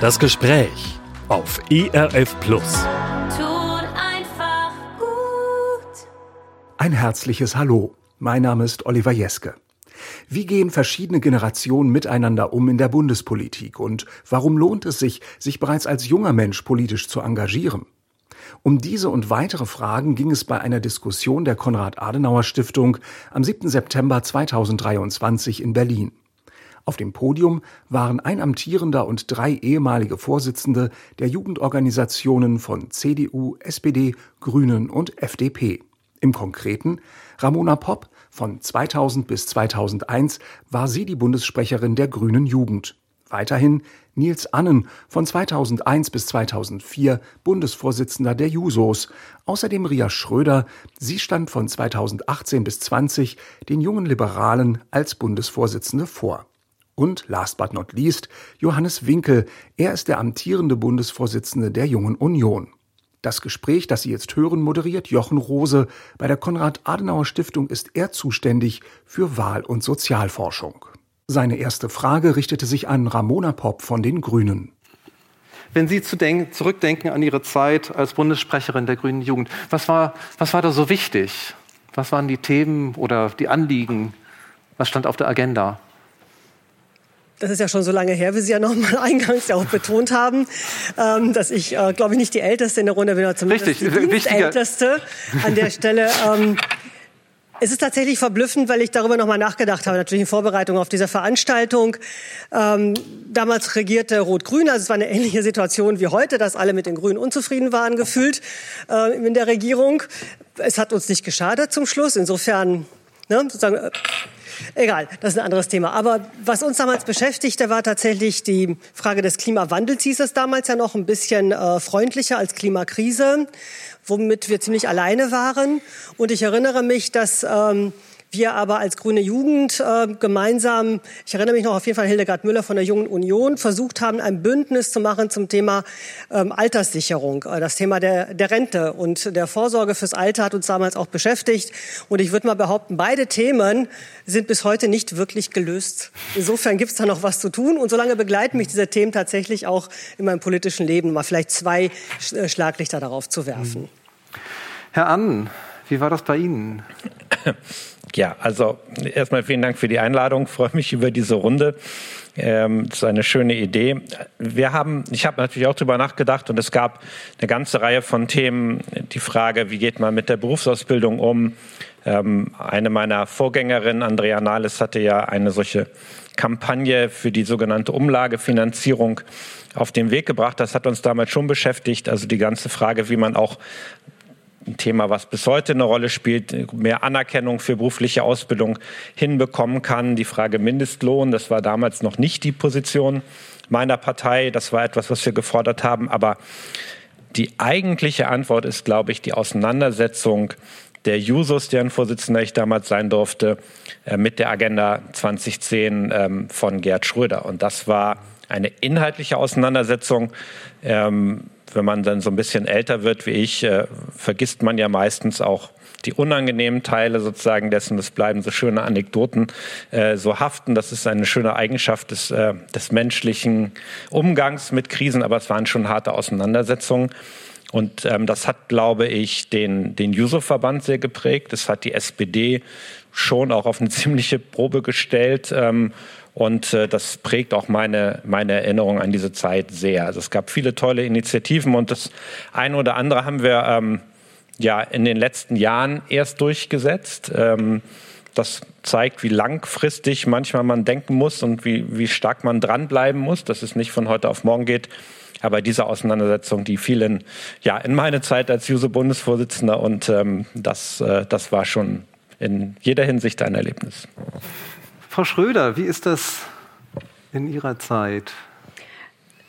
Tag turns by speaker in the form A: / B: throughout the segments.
A: Das Gespräch auf ERF Plus.
B: Tut einfach gut.
C: Ein herzliches Hallo. Mein Name ist Oliver Jeske. Wie gehen verschiedene Generationen miteinander um in der Bundespolitik und warum lohnt es sich, sich bereits als junger Mensch politisch zu engagieren? Um diese und weitere Fragen ging es bei einer Diskussion der Konrad-Adenauer-Stiftung am 7. September 2023 in Berlin. Auf dem Podium waren ein amtierender und drei ehemalige Vorsitzende der Jugendorganisationen von CDU, SPD, Grünen und FDP. Im Konkreten Ramona Popp, von 2000 bis 2001 war sie die Bundessprecherin der Grünen Jugend. Weiterhin Nils Annen, von 2001 bis 2004 Bundesvorsitzender der Jusos. Außerdem Ria Schröder, sie stand von 2018 bis 20 den jungen Liberalen als Bundesvorsitzende vor. Und last but not least Johannes Winkel. Er ist der amtierende Bundesvorsitzende der Jungen Union. Das Gespräch, das Sie jetzt hören, moderiert Jochen Rose. Bei der Konrad-Adenauer-Stiftung ist er zuständig für Wahl- und Sozialforschung. Seine erste Frage richtete sich an Ramona Popp von den Grünen.
D: Wenn Sie zurückdenken an Ihre Zeit als Bundessprecherin der Grünen Jugend, was war, was war da so wichtig? Was waren die Themen oder die Anliegen? Was stand auf der Agenda?
E: Das ist ja schon so lange her, wie Sie ja noch mal eingangs ja auch betont haben, ähm, dass ich, äh, glaube ich, nicht die Älteste in der Runde bin, oder zumindest Richtig, die Älteste an der Stelle. Ähm, es ist tatsächlich verblüffend, weil ich darüber noch mal nachgedacht habe, natürlich in Vorbereitung auf diese Veranstaltung. Ähm, damals regierte Rot-Grün, also es war eine ähnliche Situation wie heute, dass alle mit den Grünen unzufrieden waren gefühlt äh, in der Regierung. Es hat uns nicht geschadet zum Schluss. Insofern ne, sozusagen äh, Egal, das ist ein anderes Thema. Aber was uns damals beschäftigte, war tatsächlich die Frage des Klimawandels, hieß es damals ja noch ein bisschen äh, freundlicher als Klimakrise, womit wir ziemlich alleine waren. Und ich erinnere mich, dass ähm, wir aber als Grüne Jugend äh, gemeinsam, ich erinnere mich noch auf jeden Fall Hildegard Müller von der Jungen Union, versucht haben, ein Bündnis zu machen zum Thema ähm, Alterssicherung. Äh, das Thema der, der Rente und der Vorsorge fürs Alter hat uns damals auch beschäftigt. Und ich würde mal behaupten, beide Themen sind bis heute nicht wirklich gelöst. Insofern gibt es da noch was zu tun. Und solange begleiten mich diese Themen tatsächlich auch in meinem politischen Leben, mal vielleicht zwei äh, Schlaglichter darauf zu werfen.
D: Herr Annen, wie war das bei Ihnen?
F: Ja, also erstmal vielen Dank für die Einladung. Freue mich über diese Runde. Ähm, das ist eine schöne Idee. Wir haben, ich habe natürlich auch darüber nachgedacht und es gab eine ganze Reihe von Themen. Die Frage, wie geht man mit der Berufsausbildung um? Ähm, eine meiner Vorgängerinnen, Andrea Nahles, hatte ja eine solche Kampagne für die sogenannte Umlagefinanzierung auf den Weg gebracht. Das hat uns damals schon beschäftigt. Also die ganze Frage, wie man auch ein Thema, was bis heute eine Rolle spielt, mehr Anerkennung für berufliche Ausbildung hinbekommen kann. Die Frage Mindestlohn, das war damals noch nicht die Position meiner Partei. Das war etwas, was wir gefordert haben. Aber die eigentliche Antwort ist, glaube ich, die Auseinandersetzung der Jusos, deren Vorsitzender ich damals sein durfte, äh, mit der Agenda 2010 ähm, von Gerd Schröder. Und das war eine inhaltliche Auseinandersetzung. Ähm, wenn man dann so ein bisschen älter wird wie ich, äh, vergisst man ja meistens auch die unangenehmen Teile sozusagen dessen. Es bleiben so schöne Anekdoten äh, so haften. Das ist eine schöne Eigenschaft des, äh, des menschlichen Umgangs mit Krisen, aber es waren schon harte Auseinandersetzungen. Und ähm, das hat, glaube ich, den, den Juso-Verband sehr geprägt. Das hat die SPD schon auch auf eine ziemliche Probe gestellt. Ähm, und äh, das prägt auch meine, meine Erinnerung an diese Zeit sehr. Also es gab viele tolle Initiativen und das eine oder andere haben wir ähm, ja in den letzten Jahren erst durchgesetzt. Ähm, das zeigt, wie langfristig manchmal man denken muss und wie, wie stark man dranbleiben muss, dass es nicht von heute auf morgen geht. Aber diese Auseinandersetzung, die fielen ja in meine Zeit als Juso-Bundesvorsitzender und ähm, das, äh, das war schon in jeder Hinsicht ein Erlebnis.
D: Frau Schröder, wie ist das in Ihrer Zeit?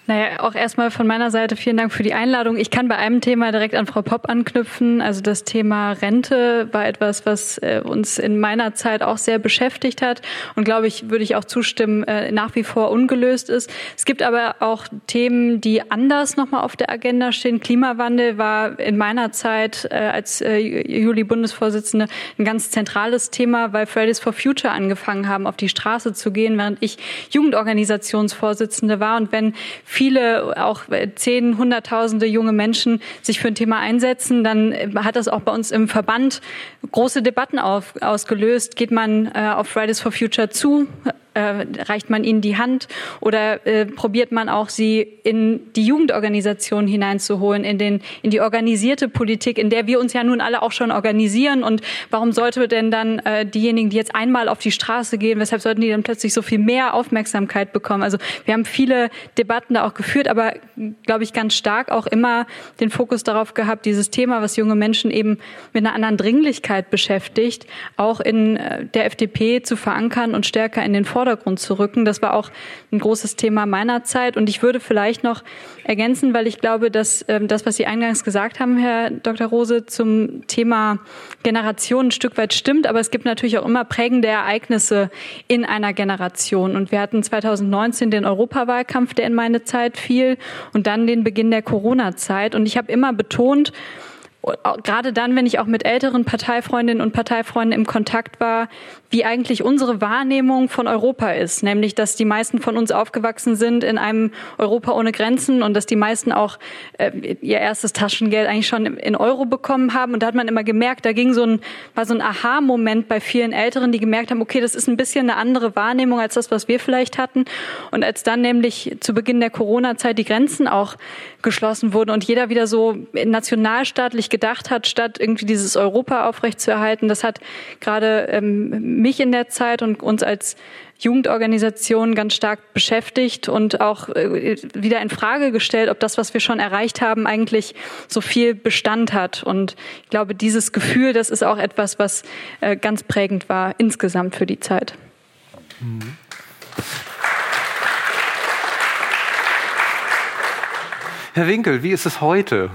G: Naja, auch erstmal von meiner Seite vielen Dank für die Einladung. Ich kann bei einem Thema direkt an Frau Popp anknüpfen. Also das Thema Rente war etwas, was äh, uns in meiner Zeit auch sehr beschäftigt hat und glaube ich, würde ich auch zustimmen, äh, nach wie vor ungelöst ist. Es gibt aber auch Themen, die anders nochmal auf der Agenda stehen. Klimawandel war in meiner Zeit äh, als Juli-Bundesvorsitzende ein ganz zentrales Thema, weil Fridays for Future angefangen haben, auf die Straße zu gehen, während ich Jugendorganisationsvorsitzende war. Und wenn viele, auch zehn, hunderttausende junge Menschen sich für ein Thema einsetzen, dann hat das auch bei uns im Verband große Debatten auf, ausgelöst. Geht man äh, auf Fridays for Future zu? Äh, reicht man ihnen die Hand oder äh, probiert man auch sie in die Jugendorganisation hineinzuholen, in den in die organisierte Politik, in der wir uns ja nun alle auch schon organisieren und warum sollte denn dann äh, diejenigen, die jetzt einmal auf die Straße gehen, weshalb sollten die dann plötzlich so viel mehr Aufmerksamkeit bekommen? Also wir haben viele Debatten da auch geführt, aber glaube ich ganz stark auch immer den Fokus darauf gehabt, dieses Thema, was junge Menschen eben mit einer anderen Dringlichkeit beschäftigt, auch in äh, der FDP zu verankern und stärker in den Vordergrund Vordergrund zu rücken. Das war auch ein großes Thema meiner Zeit. Und ich würde vielleicht noch ergänzen, weil ich glaube, dass ähm, das, was Sie eingangs gesagt haben, Herr Dr. Rose, zum Thema Generation ein Stück weit stimmt. Aber es gibt natürlich auch immer prägende Ereignisse in einer Generation. Und wir hatten 2019 den Europawahlkampf, der in meine Zeit fiel, und dann den Beginn der Corona-Zeit. Und ich habe immer betont, gerade dann, wenn ich auch mit älteren Parteifreundinnen und Parteifreunden im Kontakt war, wie eigentlich unsere Wahrnehmung von Europa ist, nämlich dass die meisten von uns aufgewachsen sind in einem Europa ohne Grenzen und dass die meisten auch äh, ihr erstes Taschengeld eigentlich schon in Euro bekommen haben. Und da hat man immer gemerkt, da ging so ein, war so ein Aha-Moment bei vielen Älteren, die gemerkt haben, okay, das ist ein bisschen eine andere Wahrnehmung als das, was wir vielleicht hatten. Und als dann nämlich zu Beginn der Corona-Zeit die Grenzen auch geschlossen wurden und jeder wieder so nationalstaatlich gedacht hat, statt irgendwie dieses Europa aufrechtzuerhalten, das hat gerade ähm, mich in der Zeit und uns als Jugendorganisation ganz stark beschäftigt und auch äh, wieder in Frage gestellt, ob das, was wir schon erreicht haben, eigentlich so viel Bestand hat. Und ich glaube, dieses Gefühl, das ist auch etwas, was äh, ganz prägend war insgesamt für die Zeit.
D: Herr Winkel, wie ist es heute?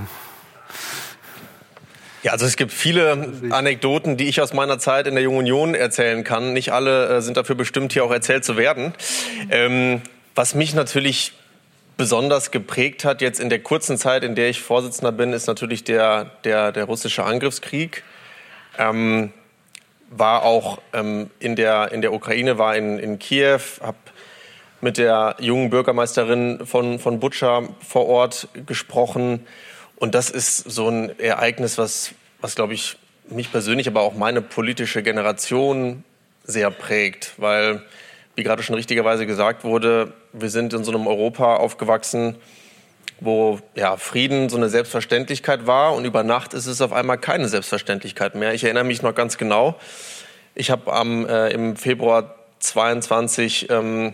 H: Ja, also es gibt viele Anekdoten, die ich aus meiner Zeit in der Jungen Union erzählen kann. Nicht alle äh, sind dafür bestimmt, hier auch erzählt zu werden. Ähm, was mich natürlich besonders geprägt hat jetzt in der kurzen Zeit, in der ich Vorsitzender bin, ist natürlich der, der, der russische Angriffskrieg. Ähm, war auch ähm, in, der, in der Ukraine, war in, in Kiew, habe mit der jungen Bürgermeisterin von, von Butscha vor Ort gesprochen und das ist so ein Ereignis, was, was glaube ich, mich persönlich, aber auch meine politische Generation sehr prägt, weil, wie gerade schon richtigerweise gesagt wurde, wir sind in so einem Europa aufgewachsen, wo ja, Frieden so eine Selbstverständlichkeit war und über Nacht ist es auf einmal keine Selbstverständlichkeit mehr. Ich erinnere mich noch ganz genau. Ich habe äh, im Februar 22 ähm,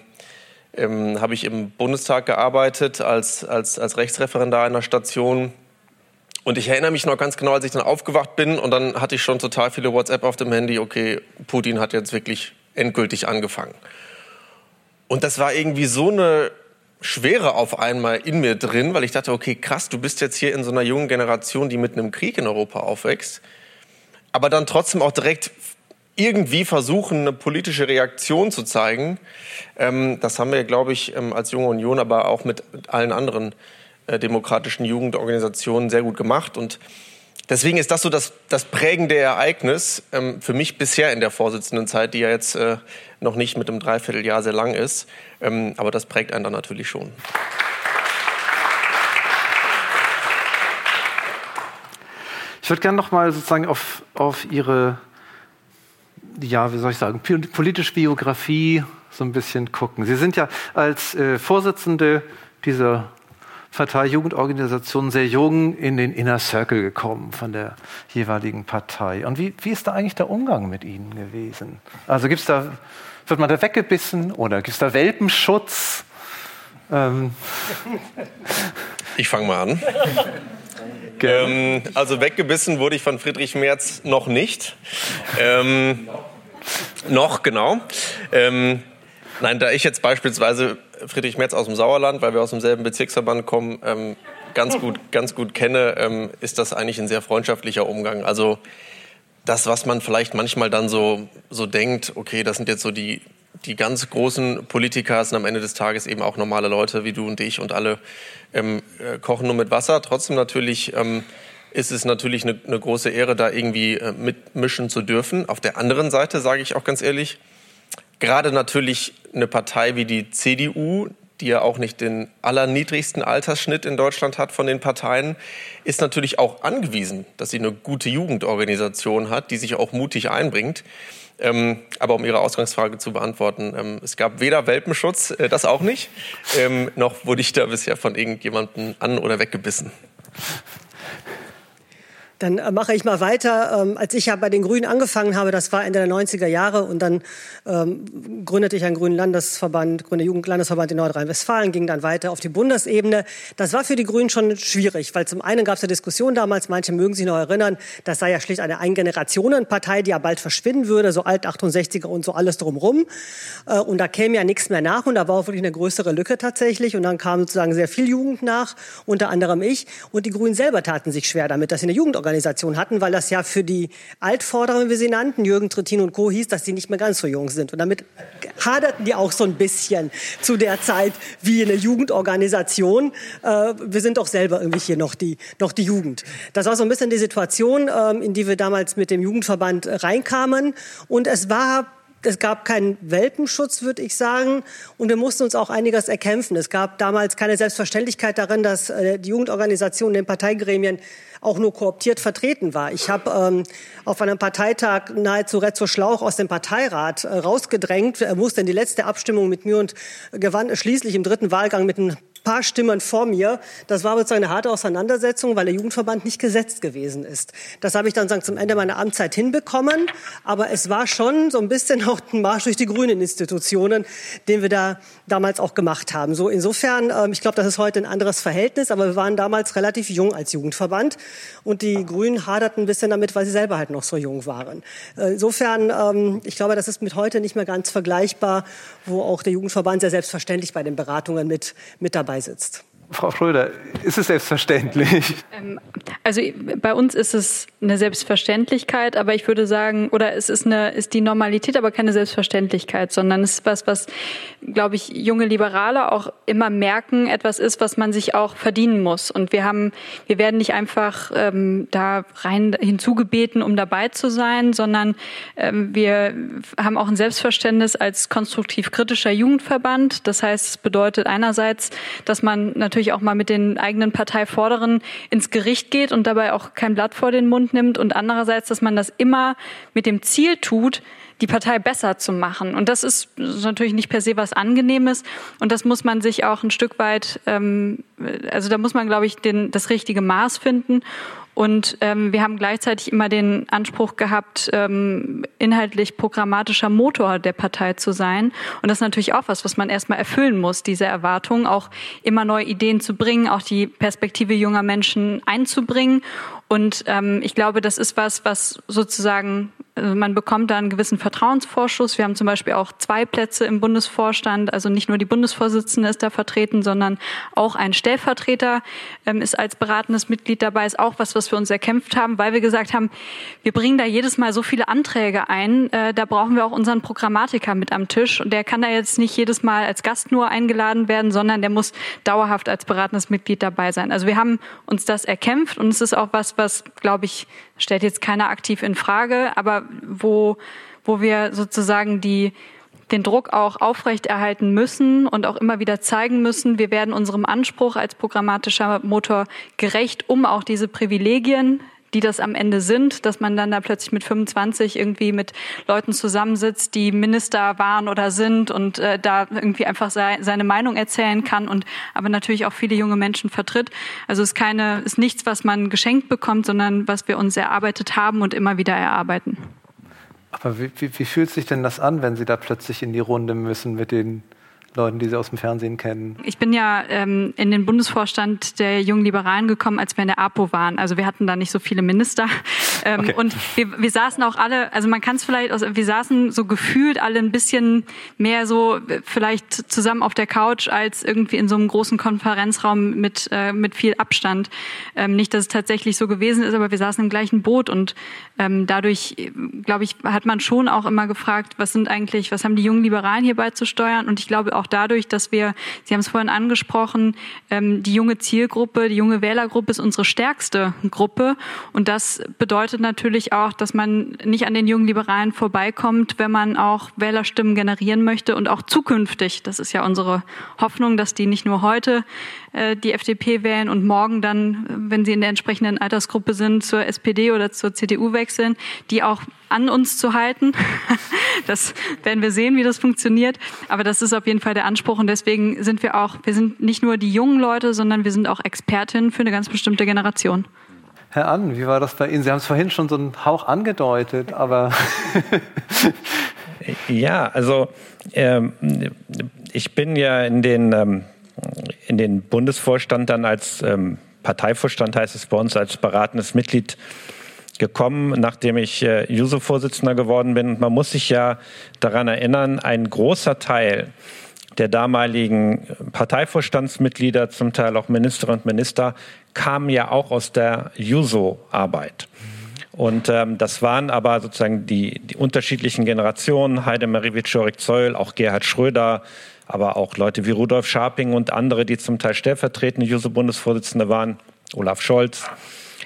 H: ähm, habe ich im Bundestag gearbeitet als, als, als Rechtsreferendar einer Station und ich erinnere mich noch ganz genau, als ich dann aufgewacht bin und dann hatte ich schon total viele WhatsApp auf dem Handy. Okay, Putin hat jetzt wirklich endgültig angefangen. Und das war irgendwie so eine Schwere auf einmal in mir drin, weil ich dachte, okay, krass, du bist jetzt hier in so einer jungen Generation, die mit einem Krieg in Europa aufwächst, aber dann trotzdem auch direkt irgendwie versuchen, eine politische Reaktion zu zeigen. Ähm, das haben wir, glaube ich, ähm, als Junge Union, aber auch mit allen anderen äh, demokratischen Jugendorganisationen sehr gut gemacht. Und deswegen ist das so das, das prägende Ereignis ähm, für mich bisher in der Vorsitzendenzeit, die ja jetzt äh, noch nicht mit einem Dreivierteljahr sehr lang ist. Ähm, aber das prägt einen dann natürlich schon.
D: Ich würde gerne noch mal sozusagen auf, auf Ihre, ja, wie soll ich sagen, politische Biografie so ein bisschen gucken. Sie sind ja als äh, Vorsitzende dieser Parteijugendorganisation sehr jung in den Inner Circle gekommen von der jeweiligen Partei. Und wie, wie ist da eigentlich der Umgang mit Ihnen gewesen? Also gibt's da, wird man da weggebissen oder gibt es da Welpenschutz? Ähm.
H: Ich fange mal an. ähm, also weggebissen wurde ich von Friedrich Merz noch nicht. Ähm, noch, genau. Ähm, nein, da ich jetzt beispielsweise Friedrich Merz aus dem Sauerland, weil wir aus demselben Bezirksverband kommen, ähm, ganz, gut, ganz gut kenne, ähm, ist das eigentlich ein sehr freundschaftlicher Umgang. Also das, was man vielleicht manchmal dann so, so denkt, okay, das sind jetzt so die, die ganz großen Politiker, sind am Ende des Tages eben auch normale Leute wie du und ich und alle ähm, äh, kochen nur mit Wasser. Trotzdem natürlich ähm, ist es natürlich eine, eine große Ehre, da irgendwie äh, mitmischen zu dürfen. Auf der anderen Seite sage ich auch ganz ehrlich, gerade natürlich eine Partei wie die CDU, die ja auch nicht den allerniedrigsten Altersschnitt in Deutschland hat von den Parteien, ist natürlich auch angewiesen, dass sie eine gute Jugendorganisation hat, die sich auch mutig einbringt. Ähm, aber um Ihre Ausgangsfrage zu beantworten, ähm, es gab weder Welpenschutz, äh, das auch nicht, ähm, noch wurde ich da bisher von irgendjemandem an- oder weggebissen.
E: Dann äh, mache ich mal weiter. Ähm, als ich ja bei den Grünen angefangen habe, das war Ende der 90er Jahre, und dann ähm, gründete ich einen Grünen Landesverband, Grüne Jugendlandesverband in Nordrhein-Westfalen, ging dann weiter auf die Bundesebene. Das war für die Grünen schon schwierig, weil zum einen gab es eine Diskussion damals, manche mögen sich noch erinnern, das sei ja schlicht eine Eingenerationenpartei, die ja bald verschwinden würde, so alt 68er und so alles drumrum. Äh, und da käme ja nichts mehr nach und da war auch wirklich eine größere Lücke tatsächlich. Und dann kam sozusagen sehr viel Jugend nach, unter anderem ich. Und die Grünen selber taten sich schwer damit, dass sie eine Jugendorganisation Organisation hatten, weil das ja für die Altvorderen, wie sie nannten, Jürgen Trittin und Co. hieß, dass sie nicht mehr ganz so jung sind. Und damit haderten die auch so ein bisschen zu der Zeit wie eine Jugendorganisation. Äh, wir sind doch selber irgendwie hier noch die, noch die Jugend. Das war so ein bisschen die Situation, ähm, in die wir damals mit dem Jugendverband reinkamen. Und es war es gab keinen Welpenschutz, würde ich sagen. Und wir mussten uns auch einiges erkämpfen. Es gab damals keine Selbstverständlichkeit darin, dass äh, die Jugendorganisation in den Parteigremien auch nur kooptiert vertreten war. Ich habe ähm, auf einem Parteitag nahezu Retzo Schlauch aus dem Parteirat äh, rausgedrängt. Er musste in die letzte Abstimmung mit mir und gewann schließlich im dritten Wahlgang mit einem paar Stimmen vor mir. Das war sozusagen eine harte Auseinandersetzung, weil der Jugendverband nicht gesetzt gewesen ist. Das habe ich dann sagen, zum Ende meiner Amtszeit hinbekommen. Aber es war schon so ein bisschen auch ein Marsch durch die grünen Institutionen, den wir da damals auch gemacht haben. So insofern, ähm, ich glaube, das ist heute ein anderes Verhältnis, aber wir waren damals relativ jung als Jugendverband und die Grünen haderten ein bisschen damit, weil sie selber halt noch so jung waren. Äh, insofern, ähm, ich glaube, das ist mit heute nicht mehr ganz vergleichbar, wo auch der Jugendverband sehr selbstverständlich bei den Beratungen mit, mit dabei dabei sitzt.
D: Frau Schröder, ist es selbstverständlich?
G: Ähm, also bei uns ist es eine Selbstverständlichkeit, aber ich würde sagen, oder es ist eine, ist die Normalität, aber keine Selbstverständlichkeit, sondern es ist was, was, glaube ich, junge Liberale auch immer merken, etwas ist, was man sich auch verdienen muss. Und wir haben, wir werden nicht einfach ähm, da rein hinzugebeten, um dabei zu sein, sondern ähm, wir haben auch ein Selbstverständnis als konstruktiv kritischer Jugendverband. Das heißt, es bedeutet einerseits, dass man natürlich auch mal mit den eigenen Parteivorderen ins Gericht geht und dabei auch kein Blatt vor den Mund nimmt und andererseits, dass man das immer mit dem Ziel tut, die Partei besser zu machen. Und das ist natürlich nicht per se was Angenehmes. Und das muss man sich auch ein Stück weit, ähm, also da muss man, glaube ich, den, das richtige Maß finden. Und ähm, wir haben gleichzeitig immer den Anspruch gehabt, ähm, inhaltlich programmatischer Motor der Partei zu sein. Und das ist natürlich auch was, was man erstmal erfüllen muss, diese Erwartung, auch immer neue Ideen zu bringen, auch die Perspektive junger Menschen einzubringen. Und ähm, ich glaube, das ist was, was sozusagen also man bekommt da einen gewissen Vertrauensvorschuss. Wir haben zum Beispiel auch zwei Plätze im Bundesvorstand. Also nicht nur die Bundesvorsitzende ist da vertreten, sondern auch ein Stellvertreter ähm, ist als beratendes Mitglied dabei. Ist auch was, was wir uns erkämpft haben, weil wir gesagt haben, wir bringen da jedes Mal so viele Anträge ein. Äh, da brauchen wir auch unseren Programmatiker mit am Tisch. Und der kann da jetzt nicht jedes Mal als Gast nur eingeladen werden, sondern der muss dauerhaft als beratendes Mitglied dabei sein. Also wir haben uns das erkämpft und es ist auch was, was, glaube ich, stellt jetzt keiner aktiv in Frage, aber wo, wo wir sozusagen die, den Druck auch aufrechterhalten müssen und auch immer wieder zeigen müssen, wir werden unserem Anspruch als programmatischer Motor gerecht, um auch diese Privilegien, die das am Ende sind, dass man dann da plötzlich mit 25 irgendwie mit Leuten zusammensitzt, die Minister waren oder sind und äh, da irgendwie einfach sei, seine Meinung erzählen kann und aber natürlich auch viele junge Menschen vertritt. Also es ist keine, ist nichts, was man geschenkt bekommt, sondern was wir uns erarbeitet haben und immer wieder erarbeiten.
D: Aber wie, wie, wie fühlt sich denn das an, wenn Sie da plötzlich in die Runde müssen mit den Leuten, die Sie aus dem Fernsehen kennen?
G: Ich bin ja ähm, in den Bundesvorstand der Jungen Liberalen gekommen, als wir in der APO waren. Also wir hatten da nicht so viele Minister. Ähm, okay. Und wir, wir saßen auch alle, also man kann es vielleicht, also wir saßen so gefühlt alle ein bisschen mehr so vielleicht zusammen auf der Couch als irgendwie in so einem großen Konferenzraum mit, äh, mit viel Abstand. Ähm, nicht, dass es tatsächlich so gewesen ist, aber wir saßen im gleichen Boot und ähm, dadurch, glaube ich, hat man schon auch immer gefragt, was sind eigentlich, was haben die jungen Liberalen hier beizusteuern? Und ich glaube auch dadurch, dass wir, Sie haben es vorhin angesprochen, ähm, die junge Zielgruppe, die junge Wählergruppe ist unsere stärkste Gruppe und das bedeutet natürlich auch, dass man nicht an den jungen Liberalen vorbeikommt, wenn man auch Wählerstimmen generieren möchte und auch zukünftig. Das ist ja unsere Hoffnung, dass die nicht nur heute äh, die FDP wählen und morgen dann, wenn sie in der entsprechenden Altersgruppe sind, zur SPD oder zur CDU wechseln, die auch an uns zu halten. Das werden wir sehen, wie das funktioniert. Aber das ist auf jeden Fall der Anspruch und deswegen sind wir auch, wir sind nicht nur die jungen Leute, sondern wir sind auch Expertinnen für eine ganz bestimmte Generation.
D: Herr Ann, wie war das bei Ihnen? Sie haben es vorhin schon so einen Hauch angedeutet, aber.
F: ja, also ähm, ich bin ja in den, ähm, in den Bundesvorstand dann als ähm, Parteivorstand, heißt es bei uns, als beratendes Mitglied gekommen, nachdem ich äh, JUSO-Vorsitzender geworden bin. Und man muss sich ja daran erinnern, ein großer Teil der damaligen Parteivorstandsmitglieder, zum Teil auch Ministerinnen und Minister, kamen ja auch aus der Juso-Arbeit. Und ähm, das waren aber sozusagen die, die unterschiedlichen Generationen, Heidemarie Wiczorek-Zeul, auch Gerhard Schröder, aber auch Leute wie Rudolf Scharping und andere, die zum Teil stellvertretende Juso-Bundesvorsitzende waren, Olaf Scholz,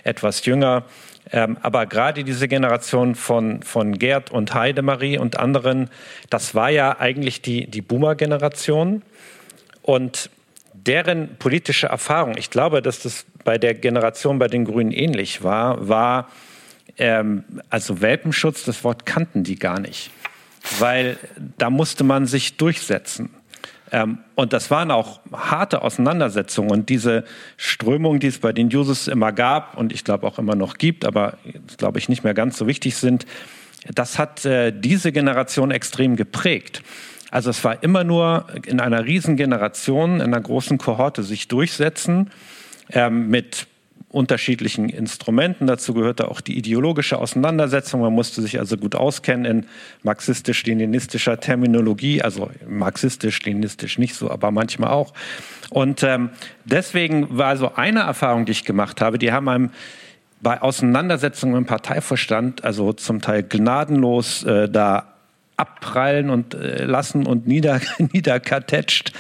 F: etwas jünger. Ähm, aber gerade diese Generation von, von Gerd und Heidemarie und anderen, das war ja eigentlich die, die Boomer-Generation. Und deren politische Erfahrung, ich glaube, dass das bei der Generation bei den Grünen ähnlich war, war, ähm, also Welpenschutz, das Wort kannten die gar nicht, weil da musste man sich durchsetzen. Ähm, und das waren auch harte Auseinandersetzungen. Und diese Strömungen, die es bei den Users immer gab und ich glaube auch immer noch gibt, aber glaube ich nicht mehr ganz so wichtig sind, das hat äh, diese Generation extrem geprägt. Also es war immer nur in einer riesen Generation, in einer großen Kohorte sich durchsetzen ähm, mit unterschiedlichen Instrumenten. Dazu gehörte auch die ideologische Auseinandersetzung. Man musste sich also gut auskennen in marxistisch-leninistischer Terminologie, also marxistisch-leninistisch nicht so, aber manchmal auch. Und ähm, deswegen war so eine Erfahrung, die ich gemacht habe, die haben einem bei Auseinandersetzungen im Parteivorstand, also zum Teil gnadenlos äh, da abprallen und äh, lassen und nieder, niederkartetscht.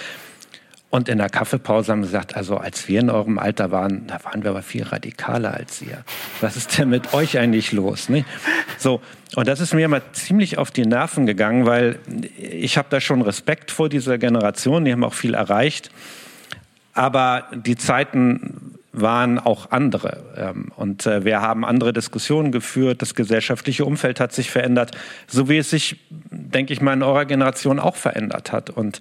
F: Und in der Kaffeepause haben sie gesagt, also als wir in eurem Alter waren, da waren wir aber viel radikaler als ihr. Was ist denn mit euch eigentlich los? Ne? So, und das ist mir immer ziemlich auf die Nerven gegangen, weil ich habe da schon Respekt vor dieser Generation, die haben auch viel erreicht. Aber die Zeiten waren auch andere. Ähm, und äh, wir haben andere Diskussionen geführt. Das gesellschaftliche Umfeld hat sich verändert, so wie es sich, denke ich mal, in eurer Generation auch verändert hat. Und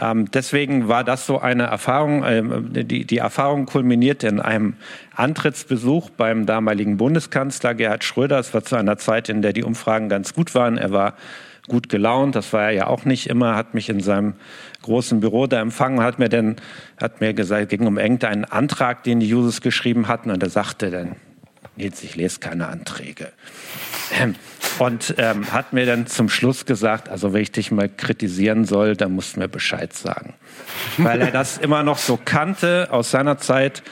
F: ähm, deswegen war das so eine Erfahrung. Ähm, die, die Erfahrung kulminierte in einem Antrittsbesuch beim damaligen Bundeskanzler Gerhard Schröder. Es war zu einer Zeit, in der die Umfragen ganz gut waren. Er war gut gelaunt. Das war er ja auch nicht immer, hat mich in seinem großen Büro da empfangen, hat mir dann, hat mir gesagt, ging um irgendeinen Antrag, den die Users geschrieben hatten und er sagte dann, Nils, ich lese keine Anträge. Ähm, und ähm, hat mir dann zum Schluss gesagt, also wenn ich dich mal kritisieren soll, dann musst du mir Bescheid sagen. Weil er das immer noch so kannte aus seiner Zeit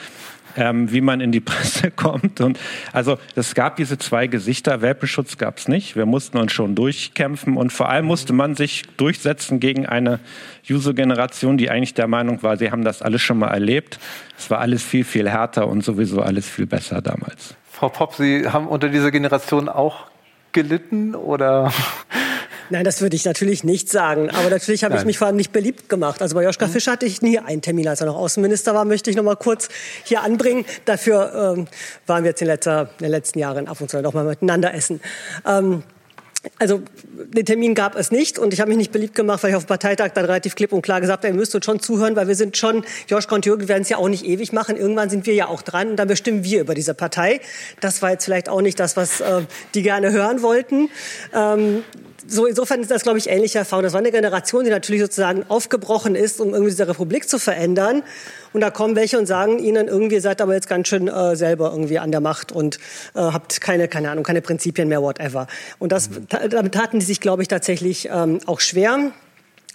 F: ähm, wie man in die Presse kommt. Und also es gab diese zwei Gesichter. Welpenschutz gab es nicht. Wir mussten uns schon durchkämpfen und vor allem musste man sich durchsetzen gegen eine User-Generation, die eigentlich der Meinung war, sie haben das alles schon mal erlebt. Es war alles viel, viel härter und sowieso alles viel besser damals.
D: Frau Popp, Sie haben unter dieser Generation auch gelitten oder?
E: Nein, das würde ich natürlich nicht sagen. Aber natürlich habe ich mich vor allem nicht beliebt gemacht. Also bei Joschka mhm. Fischer hatte ich nie einen Termin, als er noch Außenminister war, möchte ich noch mal kurz hier anbringen. Dafür ähm, waren wir jetzt in, letzter, in den letzten Jahren ab und zu noch mal miteinander essen. Ähm, also den Termin gab es nicht und ich habe mich nicht beliebt gemacht, weil ich auf dem Parteitag dann relativ klipp und klar gesagt habe, ihr müsst uns schon zuhören, weil wir sind schon, Joschka und Jürgen werden es ja auch nicht ewig machen. Irgendwann sind wir ja auch dran und dann bestimmen wir über diese Partei. Das war jetzt vielleicht auch nicht das, was äh, die gerne hören wollten. Ähm, so insofern ist das, glaube ich, ähnliche Erfahrung. Das war eine Generation, die natürlich sozusagen aufgebrochen ist, um irgendwie diese Republik zu verändern. Und da kommen welche und sagen ihnen irgendwie, seid aber jetzt ganz schön äh, selber irgendwie an der Macht und äh, habt keine, keine Ahnung, keine Prinzipien mehr, whatever. Und das, damit taten die sich, glaube ich, tatsächlich ähm, auch schwer.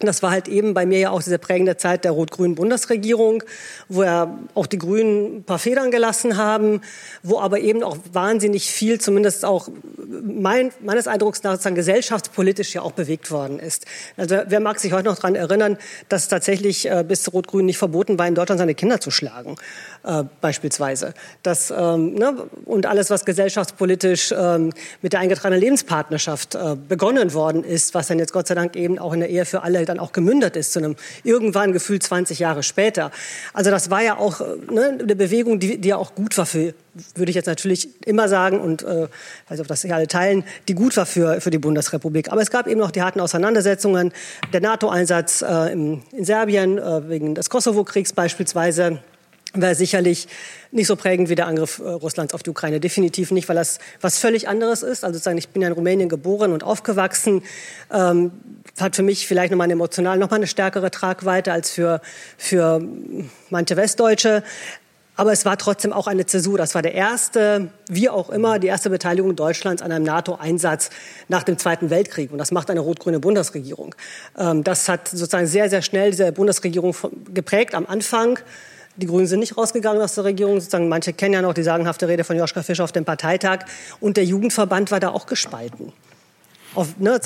E: Das war halt eben bei mir ja auch diese prägende Zeit der rot-grünen Bundesregierung, wo ja auch die Grünen ein paar Federn gelassen haben, wo aber eben auch wahnsinnig viel, zumindest auch mein, meines Eindrucks nach, sozusagen gesellschaftspolitisch ja auch bewegt worden ist. Also wer mag sich heute noch daran erinnern, dass tatsächlich äh, bis Rot-Grün nicht verboten war, in Deutschland seine Kinder zu schlagen, äh, beispielsweise. Das, ähm, ne, und alles, was gesellschaftspolitisch ähm, mit der eingetragenen Lebenspartnerschaft äh, begonnen worden ist, was dann jetzt Gott sei Dank eben auch in der Ehe für alle dann auch gemündet ist zu einem irgendwann gefühlt 20 Jahre später. Also das war ja auch ne, eine Bewegung, die, die ja auch gut war für, würde ich jetzt natürlich immer sagen und äh, weiß ob das hier alle teilen, die gut war für, für die Bundesrepublik. Aber es gab eben noch die harten Auseinandersetzungen, der NATO-Einsatz äh, in, in Serbien äh, wegen des Kosovo-Kriegs beispielsweise war sicherlich nicht so prägend wie der Angriff äh, Russlands auf die Ukraine. Definitiv nicht, weil das was völlig anderes ist. Also sozusagen, ich bin ja in Rumänien geboren und aufgewachsen. Ähm, hat für mich vielleicht nochmal emotional nochmal eine stärkere Tragweite als für, für manche Westdeutsche. Aber es war trotzdem auch eine Zäsur. Das war der erste, wie auch immer, die erste Beteiligung Deutschlands an einem NATO-Einsatz nach dem Zweiten Weltkrieg. Und das macht eine rot-grüne Bundesregierung. Ähm, das hat sozusagen sehr, sehr schnell diese Bundesregierung geprägt am Anfang. Die Grünen sind nicht rausgegangen aus der Regierung. Sozusagen, manche kennen ja noch die sagenhafte Rede von Joschka Fischer auf dem Parteitag. Und der Jugendverband war da auch gespalten auf, ne,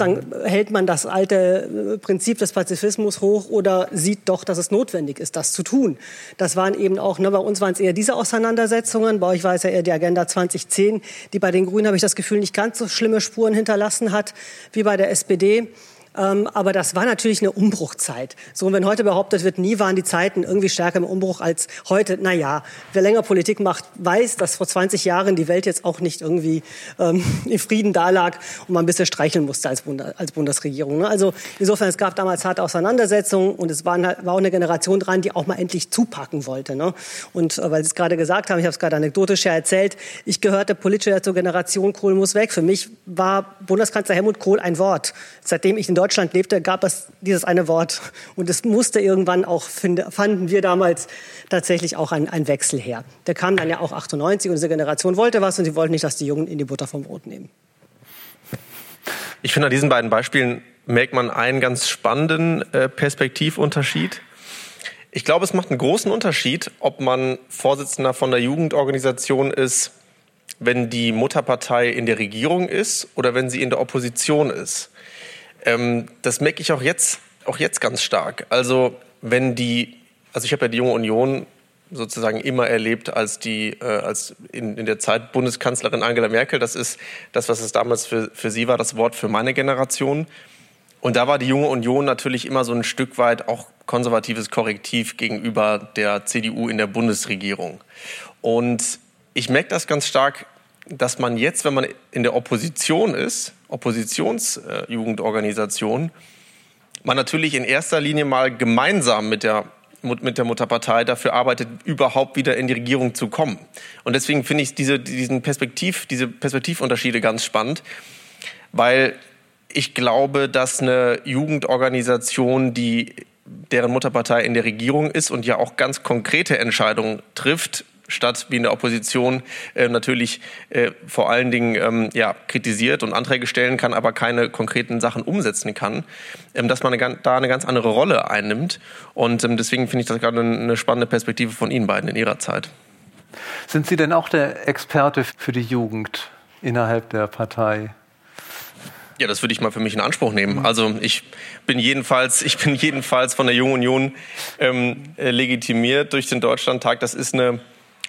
E: hält man das alte äh, Prinzip des Pazifismus hoch oder sieht doch, dass es notwendig ist, das zu tun. Das waren eben auch, ne, bei uns waren es eher diese Auseinandersetzungen, bei euch war es ja eher die Agenda 2010, die bei den Grünen, habe ich das Gefühl, nicht ganz so schlimme Spuren hinterlassen hat wie bei der SPD. Ähm, aber das war natürlich eine Umbruchzeit. So, wenn heute behauptet wird, nie waren die Zeiten irgendwie stärker im Umbruch als heute. Na ja, wer länger Politik macht, weiß, dass vor 20 Jahren die Welt jetzt auch nicht irgendwie ähm, in Frieden dalag und man ein bisschen streicheln musste als, Bund als Bundesregierung. Ne? Also insofern, es gab damals harte Auseinandersetzungen und es waren, war auch eine Generation dran, die auch mal endlich zupacken wollte. Ne? Und äh, weil Sie es gerade gesagt haben, ich habe es gerade anekdotisch ja erzählt, ich gehörte politisch zur Generation Kohl muss weg. Für mich war Bundeskanzler Helmut Kohl ein Wort. Seitdem ich in Deutschland lebte, gab es dieses eine Wort. Und es musste irgendwann auch, fanden wir damals tatsächlich auch ein, ein Wechsel her. Der kam dann ja auch 98 und diese Generation wollte was und sie wollten nicht, dass die Jungen in die Butter vom Brot nehmen.
H: Ich finde, an diesen beiden Beispielen merkt man einen ganz spannenden äh, Perspektivunterschied. Ich glaube, es macht einen großen Unterschied, ob man Vorsitzender von der Jugendorganisation ist, wenn die Mutterpartei in der Regierung ist oder wenn sie in der Opposition ist. Ähm, das merke ich auch jetzt, auch jetzt ganz stark. Also wenn die, also ich habe ja die junge Union sozusagen immer erlebt als die äh, als in, in der Zeit Bundeskanzlerin Angela Merkel. Das ist das, was es damals für, für sie war, das Wort für meine Generation. Und da war die junge Union natürlich immer so ein Stück weit auch konservatives Korrektiv gegenüber der CDU in der Bundesregierung. Und ich merke das ganz stark dass man jetzt, wenn man in der Opposition ist, Oppositionsjugendorganisation, man natürlich in erster Linie mal gemeinsam mit der mit der Mutterpartei dafür arbeitet, überhaupt wieder in die Regierung zu kommen. Und deswegen finde ich diese, diesen Perspektiv, diese Perspektivunterschiede ganz spannend, weil ich glaube, dass eine Jugendorganisation, die deren Mutterpartei in der Regierung ist und ja auch ganz konkrete Entscheidungen trifft, statt wie in der Opposition äh, natürlich äh, vor allen Dingen ähm, ja, kritisiert und Anträge stellen kann, aber keine konkreten Sachen umsetzen kann, ähm, dass man eine, da eine ganz andere Rolle einnimmt. Und ähm, deswegen finde ich das gerade eine spannende Perspektive von Ihnen beiden in Ihrer Zeit.
D: Sind Sie denn auch der Experte für die Jugend innerhalb der Partei?
H: Ja, das würde ich mal für mich in Anspruch nehmen. Also ich bin jedenfalls, ich bin jedenfalls von der Jungen Union ähm, äh, legitimiert durch den Deutschlandtag. Das ist eine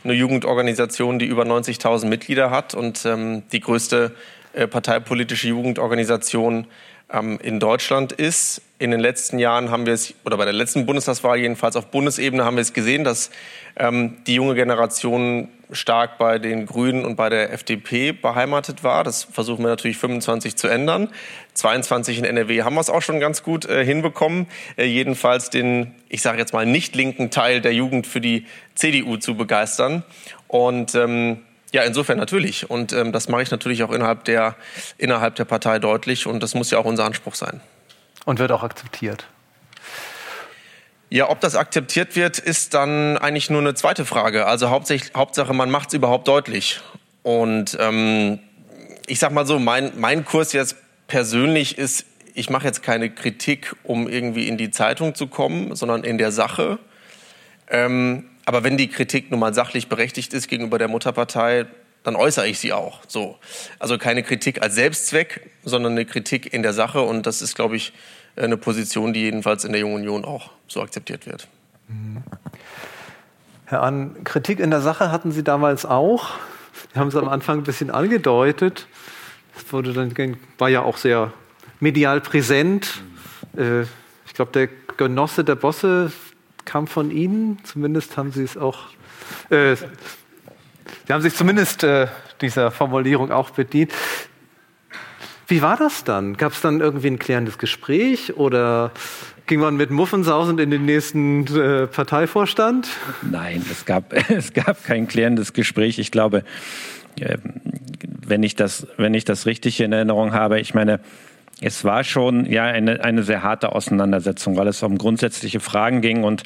H: eine Jugendorganisation, die über 90.000 Mitglieder hat und ähm, die größte äh, parteipolitische Jugendorganisation ähm, in Deutschland ist. In den letzten Jahren haben wir es, oder bei der letzten Bundestagswahl jedenfalls auf Bundesebene haben wir es gesehen, dass ähm, die junge Generation stark bei den Grünen und bei der FDP beheimatet war. Das versuchen wir natürlich 25 zu ändern. 22 in NRW haben wir es auch schon ganz gut äh, hinbekommen. Äh, jedenfalls den, ich sage jetzt mal, nicht linken Teil der Jugend für die CDU zu begeistern. Und ähm, ja, insofern natürlich. Und ähm, das mache ich natürlich auch innerhalb der, innerhalb der Partei deutlich. Und das muss ja auch unser Anspruch sein.
D: Und wird auch akzeptiert.
H: Ja, ob das akzeptiert wird, ist dann eigentlich nur eine zweite Frage. Also Hauptsache, man macht es überhaupt deutlich. Und ähm, ich sag mal so, mein, mein Kurs jetzt persönlich ist ich mache jetzt keine Kritik, um irgendwie in die Zeitung zu kommen, sondern in der Sache. Ähm, aber wenn die Kritik nun mal sachlich berechtigt ist gegenüber der Mutterpartei, dann äußere ich sie auch. So. Also keine Kritik als Selbstzweck, sondern eine Kritik in der Sache. Und das ist, glaube ich, eine Position, die jedenfalls in der Jungen Union auch so akzeptiert wird.
D: Herr Ahn, Kritik in der Sache hatten Sie damals auch. Sie haben es am Anfang ein bisschen angedeutet. Das wurde dann, war ja auch sehr medial präsent. Äh, ich glaube, der Genosse der Bosse kam von Ihnen. Zumindest haben Sie es auch. Äh, Sie haben sich zumindest äh, dieser Formulierung auch bedient. Wie war das dann? Gab es dann irgendwie ein klärendes Gespräch oder ging man mit Muffensausen in den nächsten äh, Parteivorstand?
F: Nein, es gab, es gab kein klärendes Gespräch. Ich glaube, äh, wenn, ich das, wenn ich das richtig in Erinnerung habe, ich meine, es war schon ja eine, eine sehr harte Auseinandersetzung, weil es um grundsätzliche Fragen ging und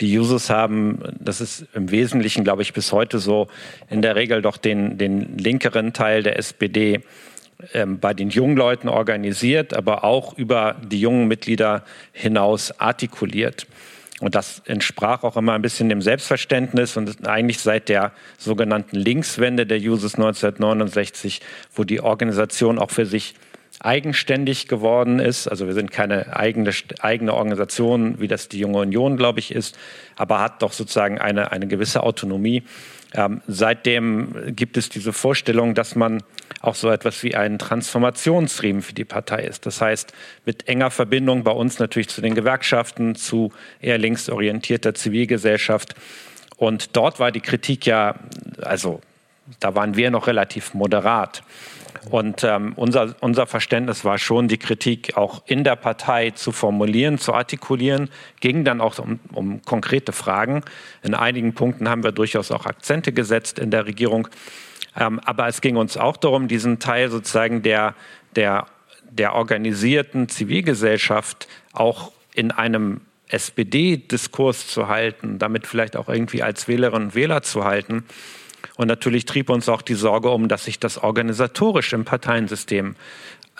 F: die Users haben, das ist im Wesentlichen, glaube ich, bis heute so, in der Regel doch den, den linkeren Teil der SPD ähm, bei den jungen Leuten organisiert, aber auch über die jungen Mitglieder hinaus artikuliert. Und das entsprach auch immer ein bisschen dem Selbstverständnis und eigentlich seit der sogenannten Linkswende der Users 1969, wo die Organisation auch für sich eigenständig geworden ist. Also wir sind keine eigene, eigene Organisation, wie das die Junge Union, glaube ich, ist, aber hat doch sozusagen eine, eine gewisse Autonomie. Ähm, seitdem gibt es diese Vorstellung, dass man auch so etwas wie ein Transformationsriemen für die Partei ist. Das heißt, mit enger Verbindung bei uns natürlich zu den Gewerkschaften, zu eher linksorientierter Zivilgesellschaft. Und dort war die Kritik ja, also da waren wir noch relativ moderat. Und ähm, unser, unser Verständnis war schon, die Kritik auch in der Partei zu formulieren, zu artikulieren, ging dann auch um, um konkrete Fragen. In einigen Punkten haben wir durchaus auch Akzente gesetzt in der Regierung. Ähm, aber es ging uns auch darum, diesen Teil sozusagen der, der, der organisierten Zivilgesellschaft auch in einem SPD-Diskurs zu halten, damit vielleicht auch irgendwie als Wählerinnen und Wähler zu halten. Und natürlich trieb uns auch die Sorge um, dass sich das organisatorisch im Parteiensystem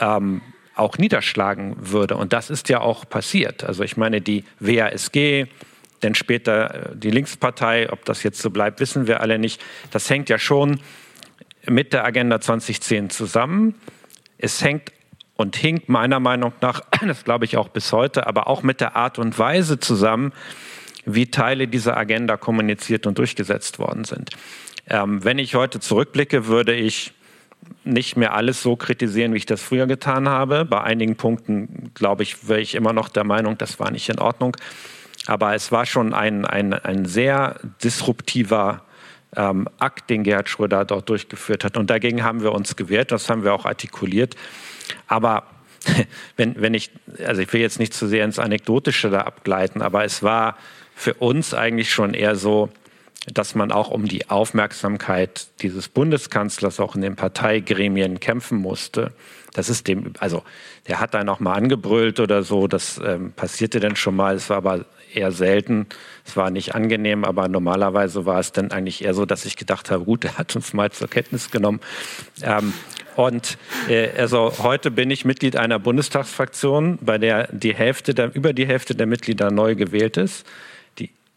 F: ähm, auch niederschlagen würde. Und das ist ja auch passiert. Also ich meine, die WASG, denn später äh, die Linkspartei, ob das jetzt so bleibt, wissen wir alle nicht. Das hängt ja schon mit der Agenda 2010 zusammen. Es hängt und hinkt meiner Meinung nach, das glaube ich auch bis heute, aber auch mit der Art und Weise zusammen, wie Teile dieser Agenda kommuniziert und durchgesetzt worden sind. Ähm, wenn ich heute zurückblicke, würde ich nicht mehr alles so kritisieren, wie ich das früher getan habe. Bei einigen Punkten, glaube ich, wäre ich immer noch der Meinung, das war nicht in Ordnung. Aber es war schon ein, ein, ein sehr disruptiver ähm, Akt, den Gerhard Schröder dort durchgeführt hat. Und dagegen haben wir uns gewehrt, das haben wir auch artikuliert. Aber wenn, wenn ich, also ich will jetzt nicht zu sehr ins Anekdotische da abgleiten, aber es war für uns eigentlich schon eher so, dass man auch um die Aufmerksamkeit dieses Bundeskanzlers auch in den Parteigremien kämpfen musste. Das ist dem, also der hat da noch mal angebrüllt oder so, das ähm, passierte dann schon mal, es war aber eher selten, es war nicht angenehm, aber normalerweise war es dann eigentlich eher so, dass ich gedacht habe, gut, er hat uns mal zur Kenntnis genommen. Ähm, und äh, also heute bin ich Mitglied einer Bundestagsfraktion, bei der die Hälfte der, über die Hälfte der Mitglieder neu gewählt ist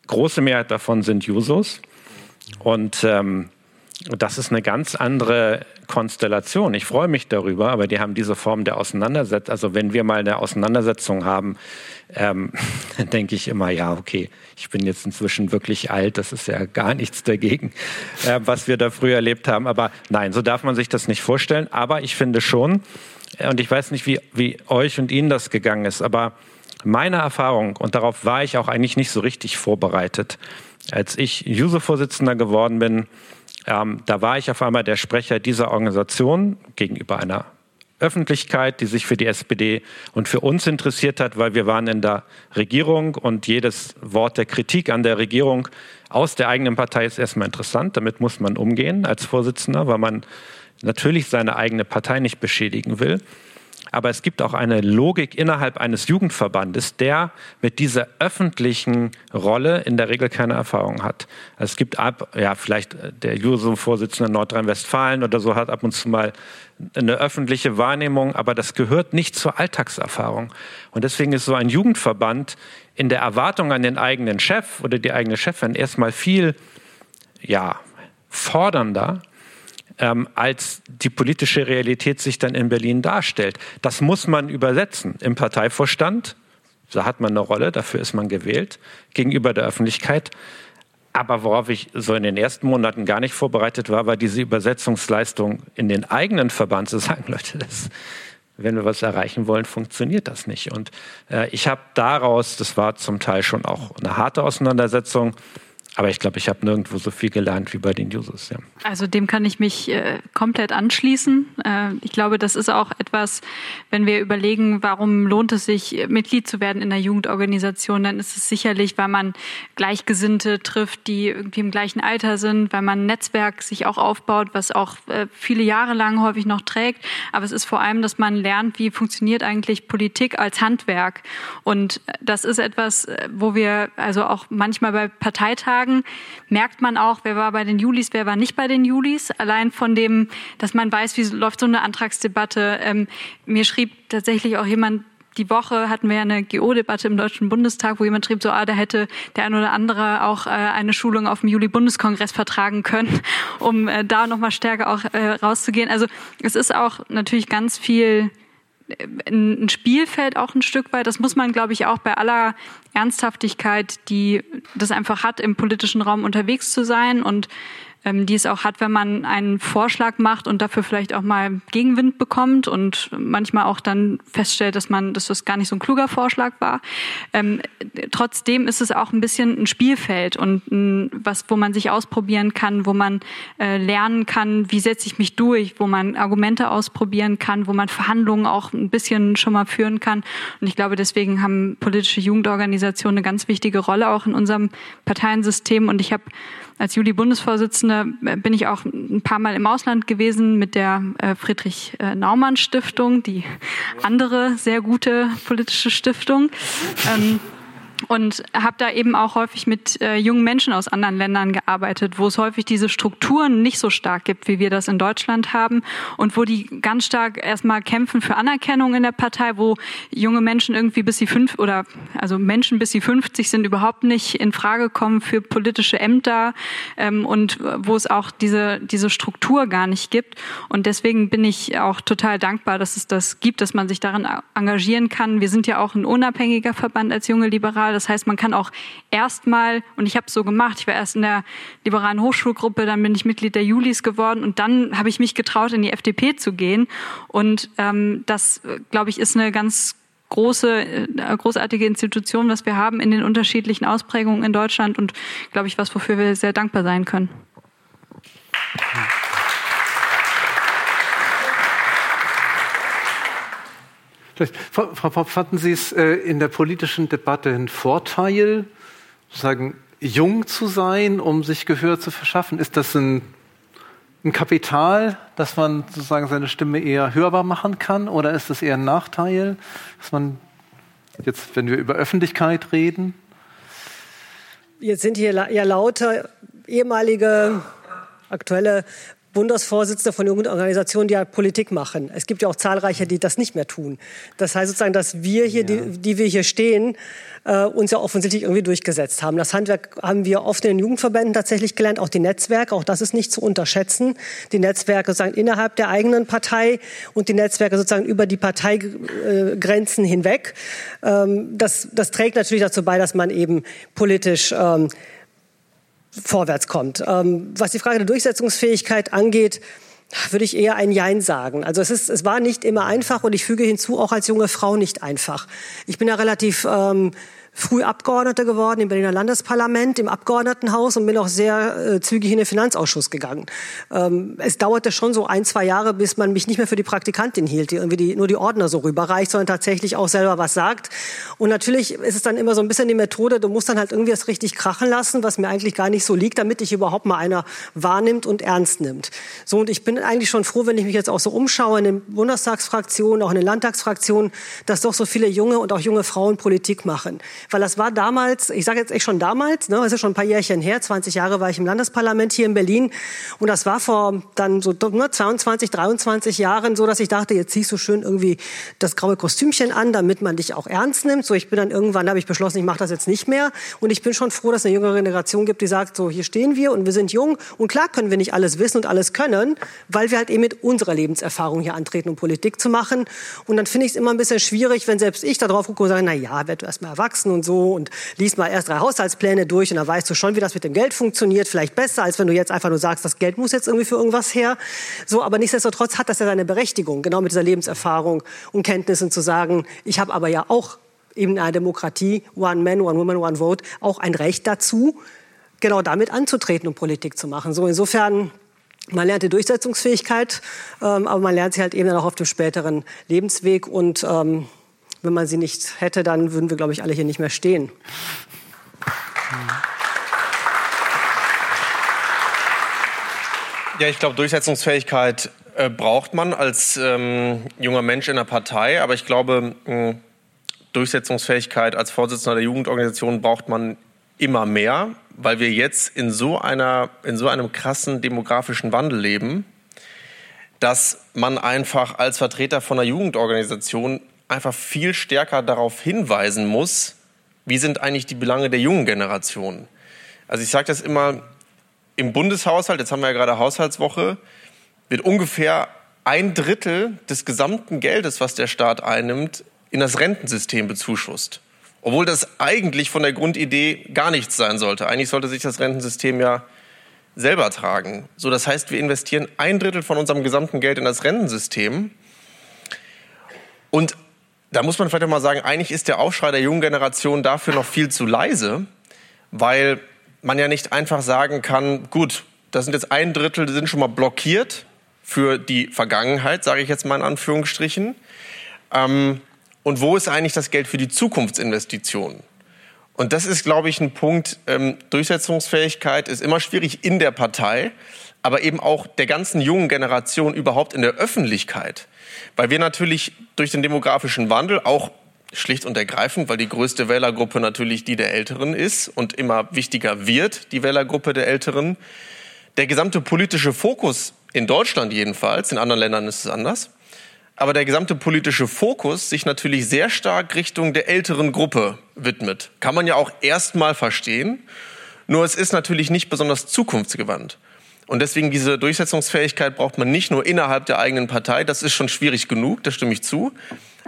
F: große Mehrheit davon sind Jusos. Und ähm, das ist eine ganz andere Konstellation. Ich freue mich darüber, aber die haben diese Form der Auseinandersetzung. Also wenn wir mal eine Auseinandersetzung haben, ähm, dann denke ich immer, ja, okay, ich bin jetzt inzwischen wirklich alt, das ist ja gar nichts dagegen, äh, was wir da früher erlebt haben. Aber nein, so darf man sich das nicht vorstellen. Aber ich finde schon, und ich weiß nicht, wie, wie euch und Ihnen das gegangen ist, aber meine Erfahrung, und darauf war ich auch eigentlich nicht so richtig vorbereitet, als ich User-Vorsitzender geworden bin, ähm, da war ich auf einmal der Sprecher dieser Organisation gegenüber einer Öffentlichkeit, die sich für die SPD und für uns interessiert hat, weil wir waren in der Regierung und jedes Wort der Kritik an der Regierung aus der eigenen Partei ist erstmal interessant. Damit muss man umgehen als Vorsitzender, weil man natürlich seine eigene Partei nicht beschädigen will. Aber es gibt auch eine Logik innerhalb eines Jugendverbandes, der mit dieser öffentlichen Rolle in der Regel keine Erfahrung hat. Also es gibt ab, ja, vielleicht der Juso-Vorsitzende Nordrhein-Westfalen oder so hat ab und zu mal eine öffentliche Wahrnehmung, aber das gehört nicht zur Alltagserfahrung. Und deswegen ist so ein Jugendverband in der Erwartung an den eigenen Chef oder die eigene Chefin erstmal viel, ja, fordernder ähm, als die politische Realität sich dann in Berlin darstellt. Das muss man übersetzen im Parteivorstand. Da hat man eine Rolle, dafür ist man gewählt gegenüber der Öffentlichkeit. Aber worauf ich so in den ersten Monaten gar nicht vorbereitet war, war diese Übersetzungsleistung in den eigenen Verband zu sagen, Leute, das, wenn wir was erreichen wollen, funktioniert das nicht. Und äh, ich habe daraus, das war zum Teil schon auch eine harte Auseinandersetzung, aber ich glaube, ich habe nirgendwo so viel gelernt wie bei den Users. Ja.
G: Also dem kann ich mich äh, komplett anschließen. Äh, ich glaube, das ist auch etwas, wenn wir überlegen, warum lohnt es sich, Mitglied zu werden in einer Jugendorganisation, dann ist es sicherlich, weil man Gleichgesinnte trifft, die irgendwie im gleichen Alter sind, weil man ein Netzwerk sich auch aufbaut, was auch äh, viele Jahre lang häufig noch trägt. Aber es ist vor allem, dass man lernt, wie funktioniert eigentlich Politik als Handwerk. Und das ist etwas, äh, wo wir also auch manchmal bei Parteitagen sagen, merkt man auch, wer war bei den Julis, wer war nicht bei den Julis. Allein von dem, dass man weiß, wie läuft so eine Antragsdebatte. Ähm, mir schrieb tatsächlich auch jemand, die Woche hatten wir ja eine GO-Debatte im Deutschen Bundestag, wo jemand schrieb, so, ah, da hätte der ein oder andere auch äh, eine Schulung auf dem Juli-Bundeskongress vertragen können, um äh, da nochmal stärker auch äh, rauszugehen. Also es ist auch natürlich ganz viel ein Spielfeld auch ein Stück weit. Das muss man, glaube ich, auch bei aller Ernsthaftigkeit, die das einfach hat, im politischen Raum unterwegs zu sein und ähm, die es auch hat, wenn man einen Vorschlag macht und dafür vielleicht auch mal Gegenwind bekommt und manchmal auch dann feststellt, dass man, dass das gar nicht so ein kluger Vorschlag war. Ähm, trotzdem ist es auch ein bisschen ein Spielfeld und ein, was, wo man sich ausprobieren kann, wo man äh, lernen kann, wie setze ich mich durch, wo man Argumente ausprobieren kann, wo man Verhandlungen auch ein bisschen schon mal führen kann. Und ich glaube, deswegen haben politische Jugendorganisationen eine ganz wichtige Rolle auch in unserem Parteiensystem. Und ich habe als Juli-Bundesvorsitzende äh, bin ich auch ein paar Mal im Ausland gewesen mit der äh, Friedrich-Naumann-Stiftung, die andere sehr gute politische Stiftung. Und habe da eben auch häufig mit äh, jungen Menschen aus anderen Ländern gearbeitet, wo es häufig diese Strukturen nicht so stark gibt, wie wir das in Deutschland haben und wo die ganz stark erstmal kämpfen für Anerkennung in der Partei, wo junge Menschen irgendwie bis sie fünf oder also Menschen bis sie 50 sind überhaupt nicht in Frage kommen für politische Ämter ähm, und wo es auch diese diese Struktur gar nicht gibt und deswegen bin ich auch total dankbar, dass es das gibt, dass man sich darin engagieren kann. Wir sind ja auch ein unabhängiger Verband als junge Liberale liberal. Das heißt, man kann auch erstmal, und ich habe es so gemacht, ich war erst in der liberalen Hochschulgruppe, dann bin ich Mitglied der Julis geworden und dann habe ich mich getraut, in die FDP zu gehen. Und ähm, das, glaube ich, ist eine ganz große, äh, großartige Institution, was wir haben in den unterschiedlichen Ausprägungen in Deutschland und, glaube ich, was, wofür wir sehr dankbar sein können.
D: Frau, Frau Popp, fanden Sie es äh, in der politischen Debatte ein Vorteil, sozusagen jung zu sein, um sich Gehör zu verschaffen? Ist das ein, ein Kapital, dass man sozusagen seine Stimme eher hörbar machen kann? Oder ist das eher ein Nachteil, dass man jetzt, wenn wir über Öffentlichkeit reden?
E: Jetzt sind hier ja lauter ehemalige aktuelle Bundesvorsitzende von Jugendorganisationen, die halt Politik machen. Es gibt ja auch zahlreiche, die das nicht mehr tun. Das heißt sozusagen, dass wir hier, ja. die, die wir hier stehen, äh, uns ja offensichtlich irgendwie durchgesetzt haben. Das Handwerk haben wir oft in den Jugendverbänden tatsächlich gelernt, auch die Netzwerke, auch das ist nicht zu unterschätzen. Die Netzwerke sozusagen innerhalb der eigenen Partei und die Netzwerke sozusagen über die Parteigrenzen hinweg. Ähm, das, das trägt natürlich dazu bei, dass man eben politisch ähm, vorwärts kommt. Ähm, was die Frage der Durchsetzungsfähigkeit angeht, würde ich eher ein Jein sagen. Also es, ist, es war nicht immer einfach und ich füge hinzu, auch als junge Frau nicht einfach. Ich bin ja relativ ähm, früh Abgeordnete geworden im Berliner Landesparlament, im Abgeordnetenhaus und bin auch sehr äh, zügig in den Finanzausschuss gegangen. Ähm, es dauerte schon so ein, zwei Jahre, bis man mich nicht mehr für die Praktikantin hielt, die irgendwie die, nur die Ordner so rüberreicht, sondern tatsächlich auch selber was sagt. Und natürlich ist es dann immer so ein bisschen die Methode, du musst dann halt irgendwie das richtig krachen lassen, was mir eigentlich gar nicht so liegt, damit dich überhaupt mal einer wahrnimmt und ernst nimmt. So, und ich bin eigentlich schon froh, wenn ich mich jetzt auch so umschaue in den Bundestagsfraktionen, auch in den Landtagsfraktionen, dass doch so viele junge und auch junge Frauen Politik machen weil das war damals, ich sage jetzt echt schon damals, ne, das ist schon ein paar Jährchen her, 20 Jahre war ich im Landesparlament hier in Berlin und das war vor dann so ne, 22, 23 Jahren so, dass ich dachte, jetzt ziehst du schön irgendwie das graue Kostümchen an, damit man dich auch ernst nimmt. So, ich bin dann irgendwann, habe ich beschlossen, ich mache das jetzt nicht mehr und ich bin schon froh, dass es eine jüngere Generation gibt, die sagt, so hier stehen wir und wir sind jung und klar können wir nicht alles wissen und alles können, weil wir halt eben mit unserer Lebenserfahrung hier antreten, um Politik zu machen. Und dann finde ich es immer ein bisschen schwierig, wenn selbst ich da drauf gucke und sage, na ja, werd du erst mal erwachsen und so und liest mal erst drei Haushaltspläne durch und dann weißt du schon, wie das mit dem Geld funktioniert. Vielleicht besser, als wenn du jetzt einfach nur sagst, das Geld muss jetzt irgendwie für irgendwas her. So, aber nichtsdestotrotz hat das ja seine Berechtigung, genau mit dieser Lebenserfahrung und Kenntnissen zu sagen, ich habe aber ja auch eben in einer Demokratie, One Man, One Woman, One Vote, auch ein Recht dazu, genau damit anzutreten und Politik zu machen. So insofern man lernt die Durchsetzungsfähigkeit, ähm, aber man lernt sie halt eben dann auch auf dem späteren Lebensweg und ähm, wenn man sie nicht hätte, dann würden wir, glaube ich, alle hier nicht mehr stehen.
H: Ja, ich glaube, Durchsetzungsfähigkeit äh, braucht man als ähm, junger Mensch in der Partei. Aber ich glaube, äh, Durchsetzungsfähigkeit als Vorsitzender der Jugendorganisation braucht man immer mehr, weil wir jetzt in so, einer, in so einem krassen demografischen Wandel leben, dass man einfach als Vertreter von einer Jugendorganisation einfach viel stärker darauf hinweisen muss, wie sind eigentlich die Belange der jungen Generation. Also ich sage das immer, im Bundeshaushalt, jetzt haben wir ja gerade Haushaltswoche, wird ungefähr ein Drittel des gesamten Geldes, was der Staat einnimmt, in das Rentensystem bezuschusst. Obwohl das eigentlich von der Grundidee gar nichts sein sollte. Eigentlich sollte sich das Rentensystem ja selber tragen. So, das heißt, wir investieren ein Drittel von unserem gesamten Geld in das Rentensystem. Und da muss man vielleicht auch mal sagen, eigentlich ist der Aufschrei der jungen Generation dafür noch viel zu leise, weil man ja nicht einfach sagen kann, gut, das sind jetzt ein Drittel, die sind schon mal blockiert für die Vergangenheit, sage ich jetzt mal in Anführungsstrichen. Ähm, und wo ist eigentlich das Geld für die Zukunftsinvestitionen? Und das ist, glaube ich, ein Punkt, ähm, Durchsetzungsfähigkeit ist immer schwierig in der Partei, aber eben auch der ganzen jungen Generation überhaupt in der Öffentlichkeit. Weil wir natürlich durch den demografischen Wandel auch schlicht und ergreifend, weil die größte Wählergruppe natürlich die der Älteren ist und immer wichtiger wird, die Wählergruppe der Älteren. Der gesamte politische Fokus in Deutschland jedenfalls, in anderen Ländern ist es anders, aber der gesamte politische Fokus sich natürlich sehr stark Richtung der älteren Gruppe widmet. Kann man ja auch erstmal verstehen. Nur es ist natürlich nicht besonders zukunftsgewandt. Und deswegen diese Durchsetzungsfähigkeit braucht man nicht nur innerhalb der eigenen Partei, das ist schon schwierig genug, da stimme ich zu,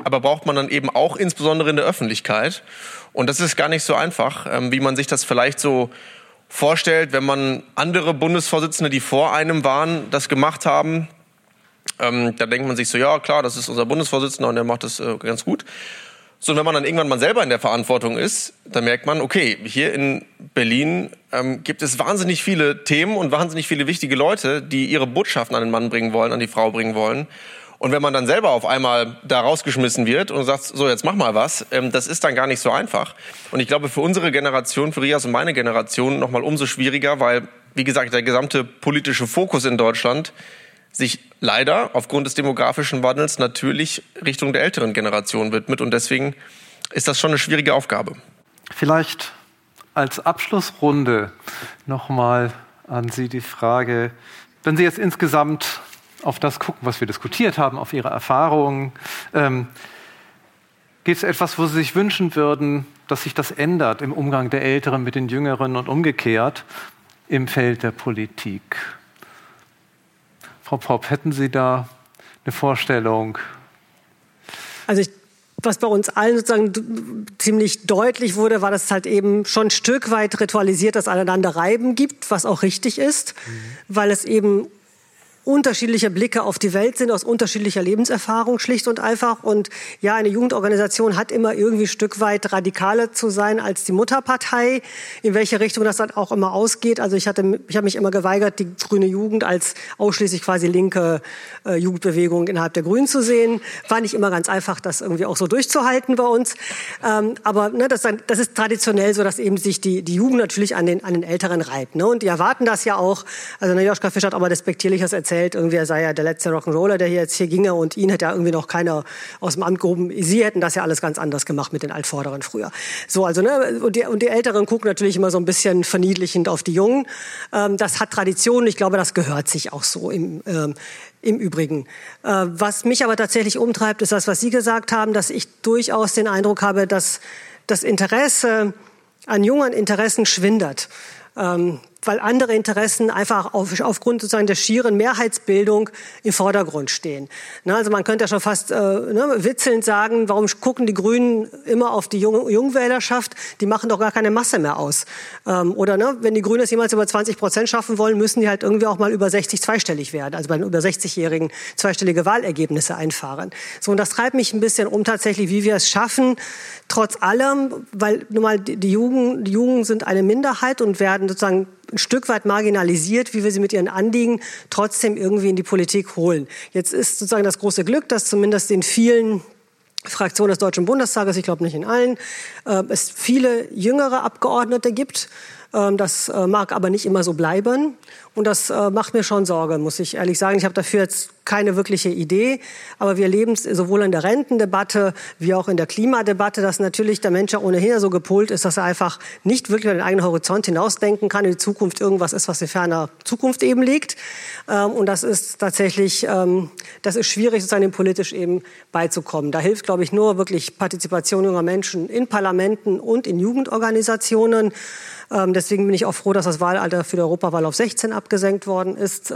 H: aber braucht man dann eben auch insbesondere in der Öffentlichkeit. Und das ist gar nicht so einfach, ähm, wie man sich das vielleicht so vorstellt, wenn man andere Bundesvorsitzende, die vor einem waren, das gemacht haben. Ähm, da denkt man sich so, ja klar, das ist unser Bundesvorsitzender und der macht das äh, ganz gut. So, und wenn man dann irgendwann mal selber in der Verantwortung ist, dann merkt man, okay, hier in Berlin ähm, gibt es wahnsinnig viele Themen und wahnsinnig viele wichtige Leute, die ihre Botschaften an den Mann bringen wollen, an die Frau bringen wollen. Und wenn man dann selber auf einmal da rausgeschmissen wird und sagt, so jetzt mach mal was, ähm, das ist dann gar nicht so einfach. Und ich glaube, für unsere Generation, für Rias und meine Generation noch mal umso schwieriger, weil, wie gesagt, der gesamte politische Fokus in Deutschland sich leider aufgrund des demografischen Wandels natürlich Richtung der älteren Generation widmet. Und deswegen ist das schon eine schwierige Aufgabe.
D: Vielleicht als Abschlussrunde nochmal an Sie die Frage, wenn Sie jetzt insgesamt auf das gucken, was wir diskutiert haben, auf Ihre Erfahrungen, ähm, gibt es etwas, wo Sie sich wünschen würden, dass sich das ändert im Umgang der Älteren mit den Jüngeren und umgekehrt im Feld der Politik? Frau Popp, hätten Sie da eine Vorstellung?
E: Also ich, was bei uns allen sozusagen ziemlich deutlich wurde, war, dass es halt eben schon ein Stück weit ritualisiert das Aneinanderreiben gibt, was auch richtig ist, mhm. weil es eben unterschiedliche Blicke auf die Welt sind, aus unterschiedlicher Lebenserfahrung, schlicht und einfach. Und ja, eine Jugendorganisation hat immer irgendwie ein Stück weit radikaler zu sein als die Mutterpartei, in welche Richtung das dann auch immer ausgeht. Also ich hatte, ich habe mich immer geweigert, die grüne Jugend als ausschließlich quasi linke äh, Jugendbewegung innerhalb der Grünen zu sehen. War nicht immer ganz einfach, das irgendwie auch so durchzuhalten bei uns. Ähm, aber ne, das, das ist traditionell so, dass eben sich die, die Jugend natürlich an den, an den Älteren reibt. Ne? Und die erwarten das ja auch. Also ne, Joschka Fischer hat mal despektierliches erzählt erzählt, irgendwie er sei ja der letzte Rock'n'Roller, der hier jetzt hier ginge und ihn hätte ja irgendwie noch keiner aus dem Amt gehoben. Sie hätten das ja alles ganz anders gemacht mit den Altvorderen früher. So, also, ne, und die, und die Älteren gucken natürlich immer so ein bisschen verniedlichend auf die Jungen. Ähm, das hat Tradition. Ich glaube, das gehört sich auch so im, ähm, im Übrigen. Äh, was mich aber tatsächlich umtreibt, ist das, was Sie gesagt haben, dass ich durchaus den Eindruck habe, dass das Interesse an jungen Interessen schwindet. Ähm, weil andere Interessen einfach auf, aufgrund sozusagen der schieren Mehrheitsbildung im Vordergrund stehen. Na, also man könnte ja schon fast äh, ne, witzelnd sagen, warum gucken die Grünen immer auf die Jung Jungwählerschaft? Die machen doch gar keine Masse mehr aus. Ähm, oder ne, wenn die Grünen es jemals über 20 Prozent schaffen wollen, müssen die halt irgendwie auch mal über 60 zweistellig werden, also bei den über 60-Jährigen zweistellige Wahlergebnisse einfahren. So, und das treibt mich ein bisschen um tatsächlich, wie wir es schaffen, trotz allem, weil nun mal die Jugend, die Jugend sind eine Minderheit und werden sozusagen ein Stück weit marginalisiert, wie wir sie mit ihren Anliegen trotzdem irgendwie in die Politik holen. Jetzt ist sozusagen das große Glück, dass zumindest in vielen Fraktionen des Deutschen Bundestages, ich glaube nicht in allen, äh, es viele jüngere Abgeordnete gibt. Ähm, das äh, mag aber nicht immer so bleiben. Und das äh, macht mir schon Sorge, muss ich ehrlich sagen. Ich habe dafür jetzt keine wirkliche Idee. Aber wir erleben es sowohl in der Rentendebatte wie auch in der Klimadebatte, dass natürlich der Mensch ja ohnehin so gepolt ist, dass er einfach nicht wirklich über den eigenen Horizont hinausdenken kann, in die Zukunft irgendwas ist, was in ferner Zukunft eben liegt. Ähm, und das ist tatsächlich, ähm, das ist schwierig, sozusagen dem politisch eben beizukommen. Da hilft, glaube ich, nur wirklich Partizipation junger Menschen in Parlamenten und in Jugendorganisationen. Ähm, deswegen bin ich auch froh, dass das Wahlalter für die Europawahl auf 16 abgesenkt worden ist.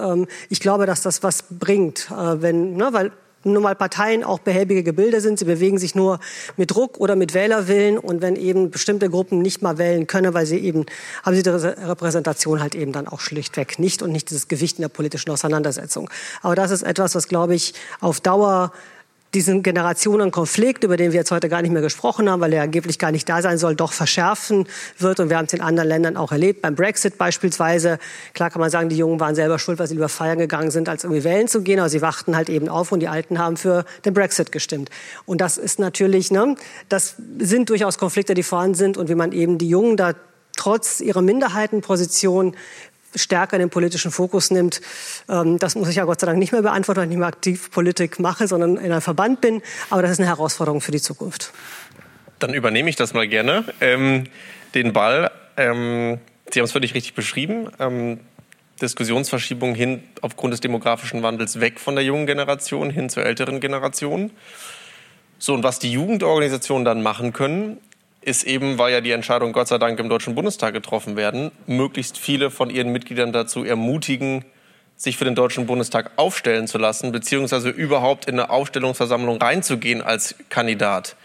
E: Ich glaube, dass das was bringt, äh, wenn, ne, weil nun mal Parteien auch behäbige Gebilde sind. Sie bewegen sich nur mit Druck oder mit Wählerwillen. Und wenn eben bestimmte Gruppen nicht mal wählen können, weil sie eben, haben sie die Repräsentation halt eben dann auch schlichtweg nicht und nicht dieses Gewicht in der politischen Auseinandersetzung. Aber das ist etwas, was, glaube ich, auf Dauer diesen Generationenkonflikt, über den wir jetzt heute gar nicht mehr gesprochen haben, weil er angeblich gar nicht da sein soll, doch verschärfen wird. Und wir haben es in anderen Ländern auch erlebt, beim Brexit beispielsweise. Klar kann man sagen, die Jungen waren selber schuld, weil sie lieber feiern gegangen sind, als irgendwie wählen zu gehen. Aber sie wachten halt eben auf und die Alten haben für den Brexit gestimmt. Und das ist natürlich, ne, das sind durchaus Konflikte, die vorhanden sind und wie man eben die Jungen da trotz ihrer Minderheitenposition stärker in den politischen Fokus nimmt. Ähm, das muss ich ja Gott sei Dank nicht mehr beantworten, weil ich nicht mehr aktiv Politik mache, sondern in einem Verband bin. Aber das ist eine Herausforderung für die Zukunft.
H: Dann übernehme ich das mal gerne. Ähm, den Ball, ähm, Sie haben es völlig richtig beschrieben. Ähm, Diskussionsverschiebung hin aufgrund des demografischen Wandels weg von der jungen Generation hin zur älteren Generation. So, und was die Jugendorganisationen dann machen können, ist eben, weil ja die Entscheidung Gott sei Dank im Deutschen Bundestag getroffen werden, möglichst viele von ihren Mitgliedern dazu ermutigen, sich für den Deutschen Bundestag aufstellen zu lassen, beziehungsweise überhaupt in eine Aufstellungsversammlung reinzugehen als Kandidat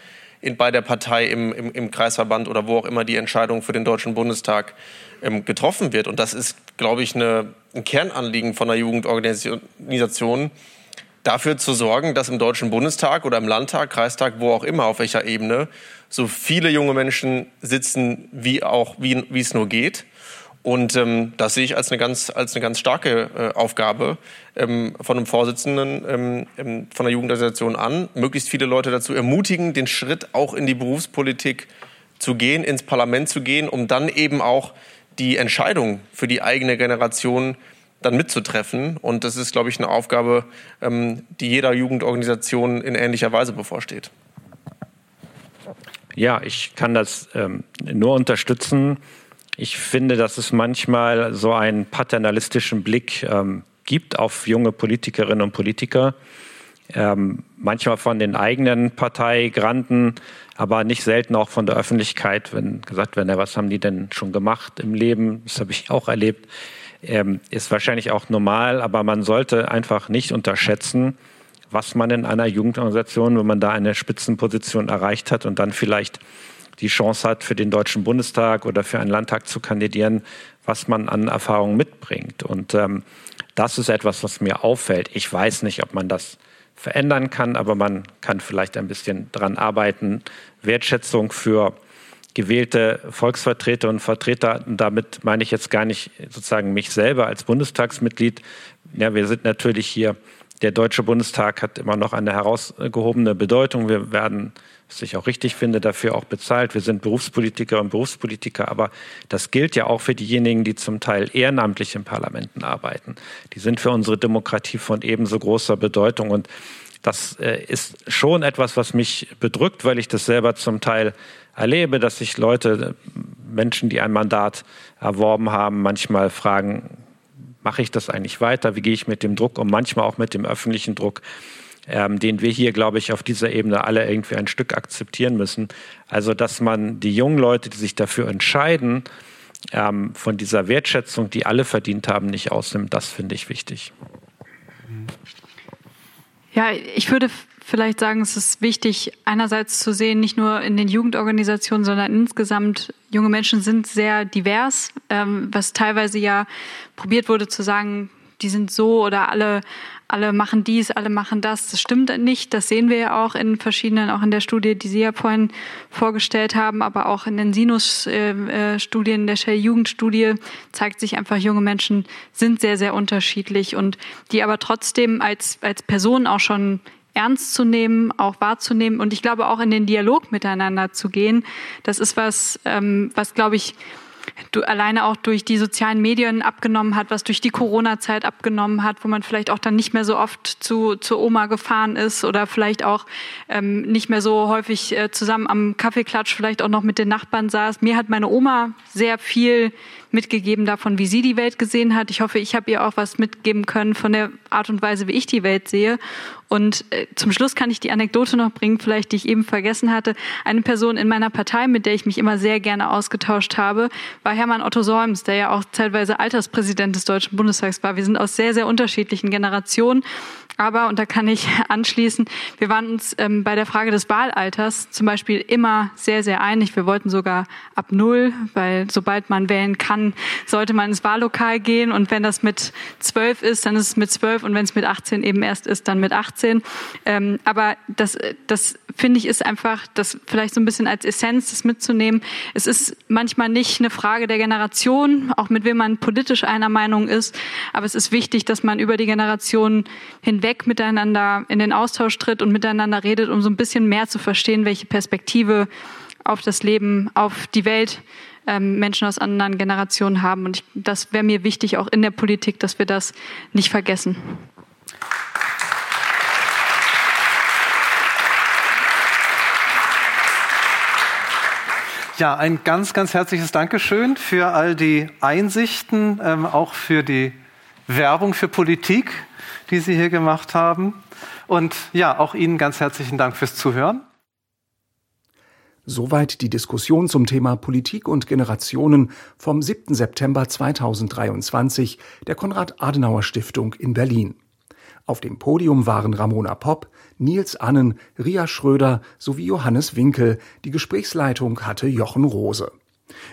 H: in, bei der Partei im, im, im, Kreisverband oder wo auch immer die Entscheidung für den Deutschen Bundestag ähm, getroffen wird. Und das ist, glaube ich, eine, ein Kernanliegen von einer Jugendorganisation, dafür zu sorgen, dass im Deutschen Bundestag oder im Landtag, Kreistag, wo auch immer, auf welcher Ebene, so viele junge Menschen sitzen, wie auch, wie, wie es nur geht. Und ähm, das sehe ich als eine ganz, als eine ganz starke äh, Aufgabe ähm, von einem Vorsitzenden ähm, ähm von der Jugendorganisation an, möglichst viele Leute dazu ermutigen, den Schritt auch in die Berufspolitik zu gehen, ins Parlament zu gehen, um dann eben auch die Entscheidung für die eigene Generation dann mitzutreffen. Und das ist, glaube ich, eine Aufgabe, ähm, die jeder Jugendorganisation in ähnlicher Weise bevorsteht.
F: Ja, ich kann das ähm, nur unterstützen. Ich finde, dass es manchmal so einen paternalistischen Blick ähm, gibt auf junge Politikerinnen und Politiker. Ähm, manchmal von den eigenen Parteigranten, aber nicht selten auch von der Öffentlichkeit, wenn gesagt wird, was haben die denn schon gemacht im Leben? Das habe ich auch erlebt. Ähm, ist wahrscheinlich auch normal, aber man sollte einfach nicht unterschätzen, was man in einer Jugendorganisation, wenn man da eine Spitzenposition erreicht hat und dann vielleicht die Chance hat, für den Deutschen Bundestag oder für einen Landtag zu kandidieren, was man an Erfahrungen mitbringt. Und ähm, Das ist etwas, was mir auffällt. Ich weiß nicht, ob man das verändern kann, aber man kann vielleicht ein bisschen daran arbeiten, Wertschätzung für gewählte Volksvertreter und Vertreter. Damit meine ich jetzt gar nicht sozusagen mich selber als Bundestagsmitglied. Ja, wir sind natürlich hier, der Deutsche Bundestag hat immer noch eine herausgehobene Bedeutung. Wir werden, was ich auch richtig finde, dafür auch bezahlt. Wir sind Berufspolitiker und Berufspolitiker, aber das gilt ja auch für diejenigen, die zum Teil ehrenamtlich in Parlamenten arbeiten. Die sind für unsere Demokratie von ebenso großer Bedeutung und das äh, ist schon etwas, was mich bedrückt, weil ich das selber zum Teil erlebe, dass sich Leute, Menschen, die ein Mandat erworben haben, manchmal fragen, mache ich das eigentlich weiter? Wie gehe ich mit dem Druck um? Manchmal auch mit dem öffentlichen Druck, ähm, den wir hier, glaube ich, auf dieser Ebene alle irgendwie ein Stück akzeptieren müssen. Also, dass man die jungen Leute, die sich dafür entscheiden, ähm, von dieser Wertschätzung, die alle verdient haben, nicht ausnimmt, das finde ich wichtig.
G: Ja, ich würde vielleicht sagen, es ist wichtig, einerseits zu sehen, nicht nur in den Jugendorganisationen, sondern insgesamt, junge Menschen sind sehr divers, ähm, was teilweise ja probiert wurde zu sagen, die sind so oder alle, alle machen dies, alle machen das. Das stimmt nicht. Das sehen wir ja auch in verschiedenen, auch in der Studie, die Sie ja vorhin vorgestellt haben, aber auch in den Sinus-Studien, der Shell-Jugendstudie zeigt sich einfach, junge Menschen sind sehr, sehr unterschiedlich und die aber trotzdem als, als Personen auch schon ernst zu nehmen, auch wahrzunehmen und ich glaube auch in den Dialog miteinander zu gehen. Das ist was, ähm, was glaube ich du, alleine auch durch die sozialen Medien abgenommen hat, was durch die Corona-Zeit abgenommen hat, wo man vielleicht auch dann nicht mehr so oft zu, zur Oma gefahren ist oder vielleicht auch ähm, nicht mehr so häufig äh, zusammen am Kaffeeklatsch vielleicht auch noch mit den Nachbarn saß. Mir hat meine Oma sehr viel mitgegeben davon, wie sie die Welt gesehen hat. Ich hoffe, ich habe ihr auch was mitgeben können von der Art und Weise, wie ich die Welt sehe. Und äh, zum Schluss kann ich die Anekdote noch bringen, vielleicht die ich eben vergessen hatte. Eine Person in meiner Partei, mit der ich mich immer sehr gerne ausgetauscht habe, war Hermann Otto Solms, der ja auch zeitweise Alterspräsident des Deutschen Bundestags war. Wir sind aus sehr, sehr unterschiedlichen Generationen. Aber, und da kann ich anschließen, wir waren uns ähm, bei der Frage des Wahlalters zum Beispiel immer sehr, sehr einig. Wir wollten sogar ab Null, weil sobald man wählen kann, sollte man ins Wahllokal gehen. Und wenn das mit zwölf ist, dann ist es mit zwölf. Und wenn es mit 18 eben erst ist, dann mit 18. Ähm, aber das, das finde ich ist einfach, das vielleicht so ein bisschen als Essenz das mitzunehmen. Es ist manchmal nicht eine Frage der Generation, auch mit wem man politisch einer Meinung ist. Aber es ist wichtig, dass man über die Generationen hinweg miteinander in den Austausch tritt und miteinander redet, um so ein bisschen mehr zu verstehen, welche Perspektive auf das Leben, auf die Welt ähm, Menschen aus anderen Generationen haben. Und ich, das wäre mir wichtig, auch in der Politik, dass wir das nicht vergessen.
D: Ja, ein ganz, ganz herzliches Dankeschön für all die Einsichten, ähm, auch für die Werbung für Politik, die Sie hier gemacht haben. Und ja, auch Ihnen ganz herzlichen Dank fürs Zuhören.
C: Soweit die Diskussion zum Thema Politik und Generationen vom 7. September 2023 der Konrad-Adenauer-Stiftung in Berlin. Auf dem Podium waren Ramona Popp, Nils Annen, Ria Schröder sowie Johannes Winkel. Die Gesprächsleitung hatte Jochen Rose.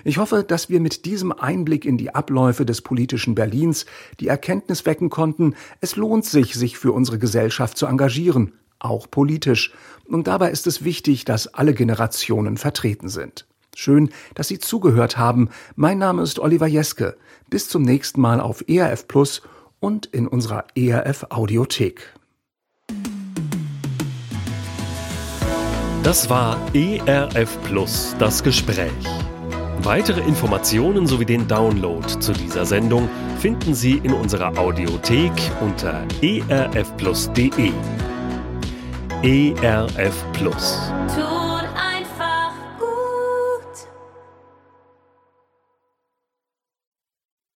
C: Ich hoffe, dass wir mit diesem Einblick in die Abläufe des politischen Berlins die Erkenntnis wecken konnten, es lohnt sich, sich für unsere Gesellschaft zu engagieren, auch politisch. Und dabei ist es wichtig, dass alle Generationen vertreten sind. Schön, dass Sie zugehört haben. Mein Name ist Oliver Jeske. Bis zum nächsten Mal auf ERF Plus und in unserer ERF Audiothek.
A: Das war ERF Plus, das Gespräch. Weitere Informationen sowie den Download zu dieser Sendung finden Sie in unserer Audiothek unter erfplus.de. ERF Plus.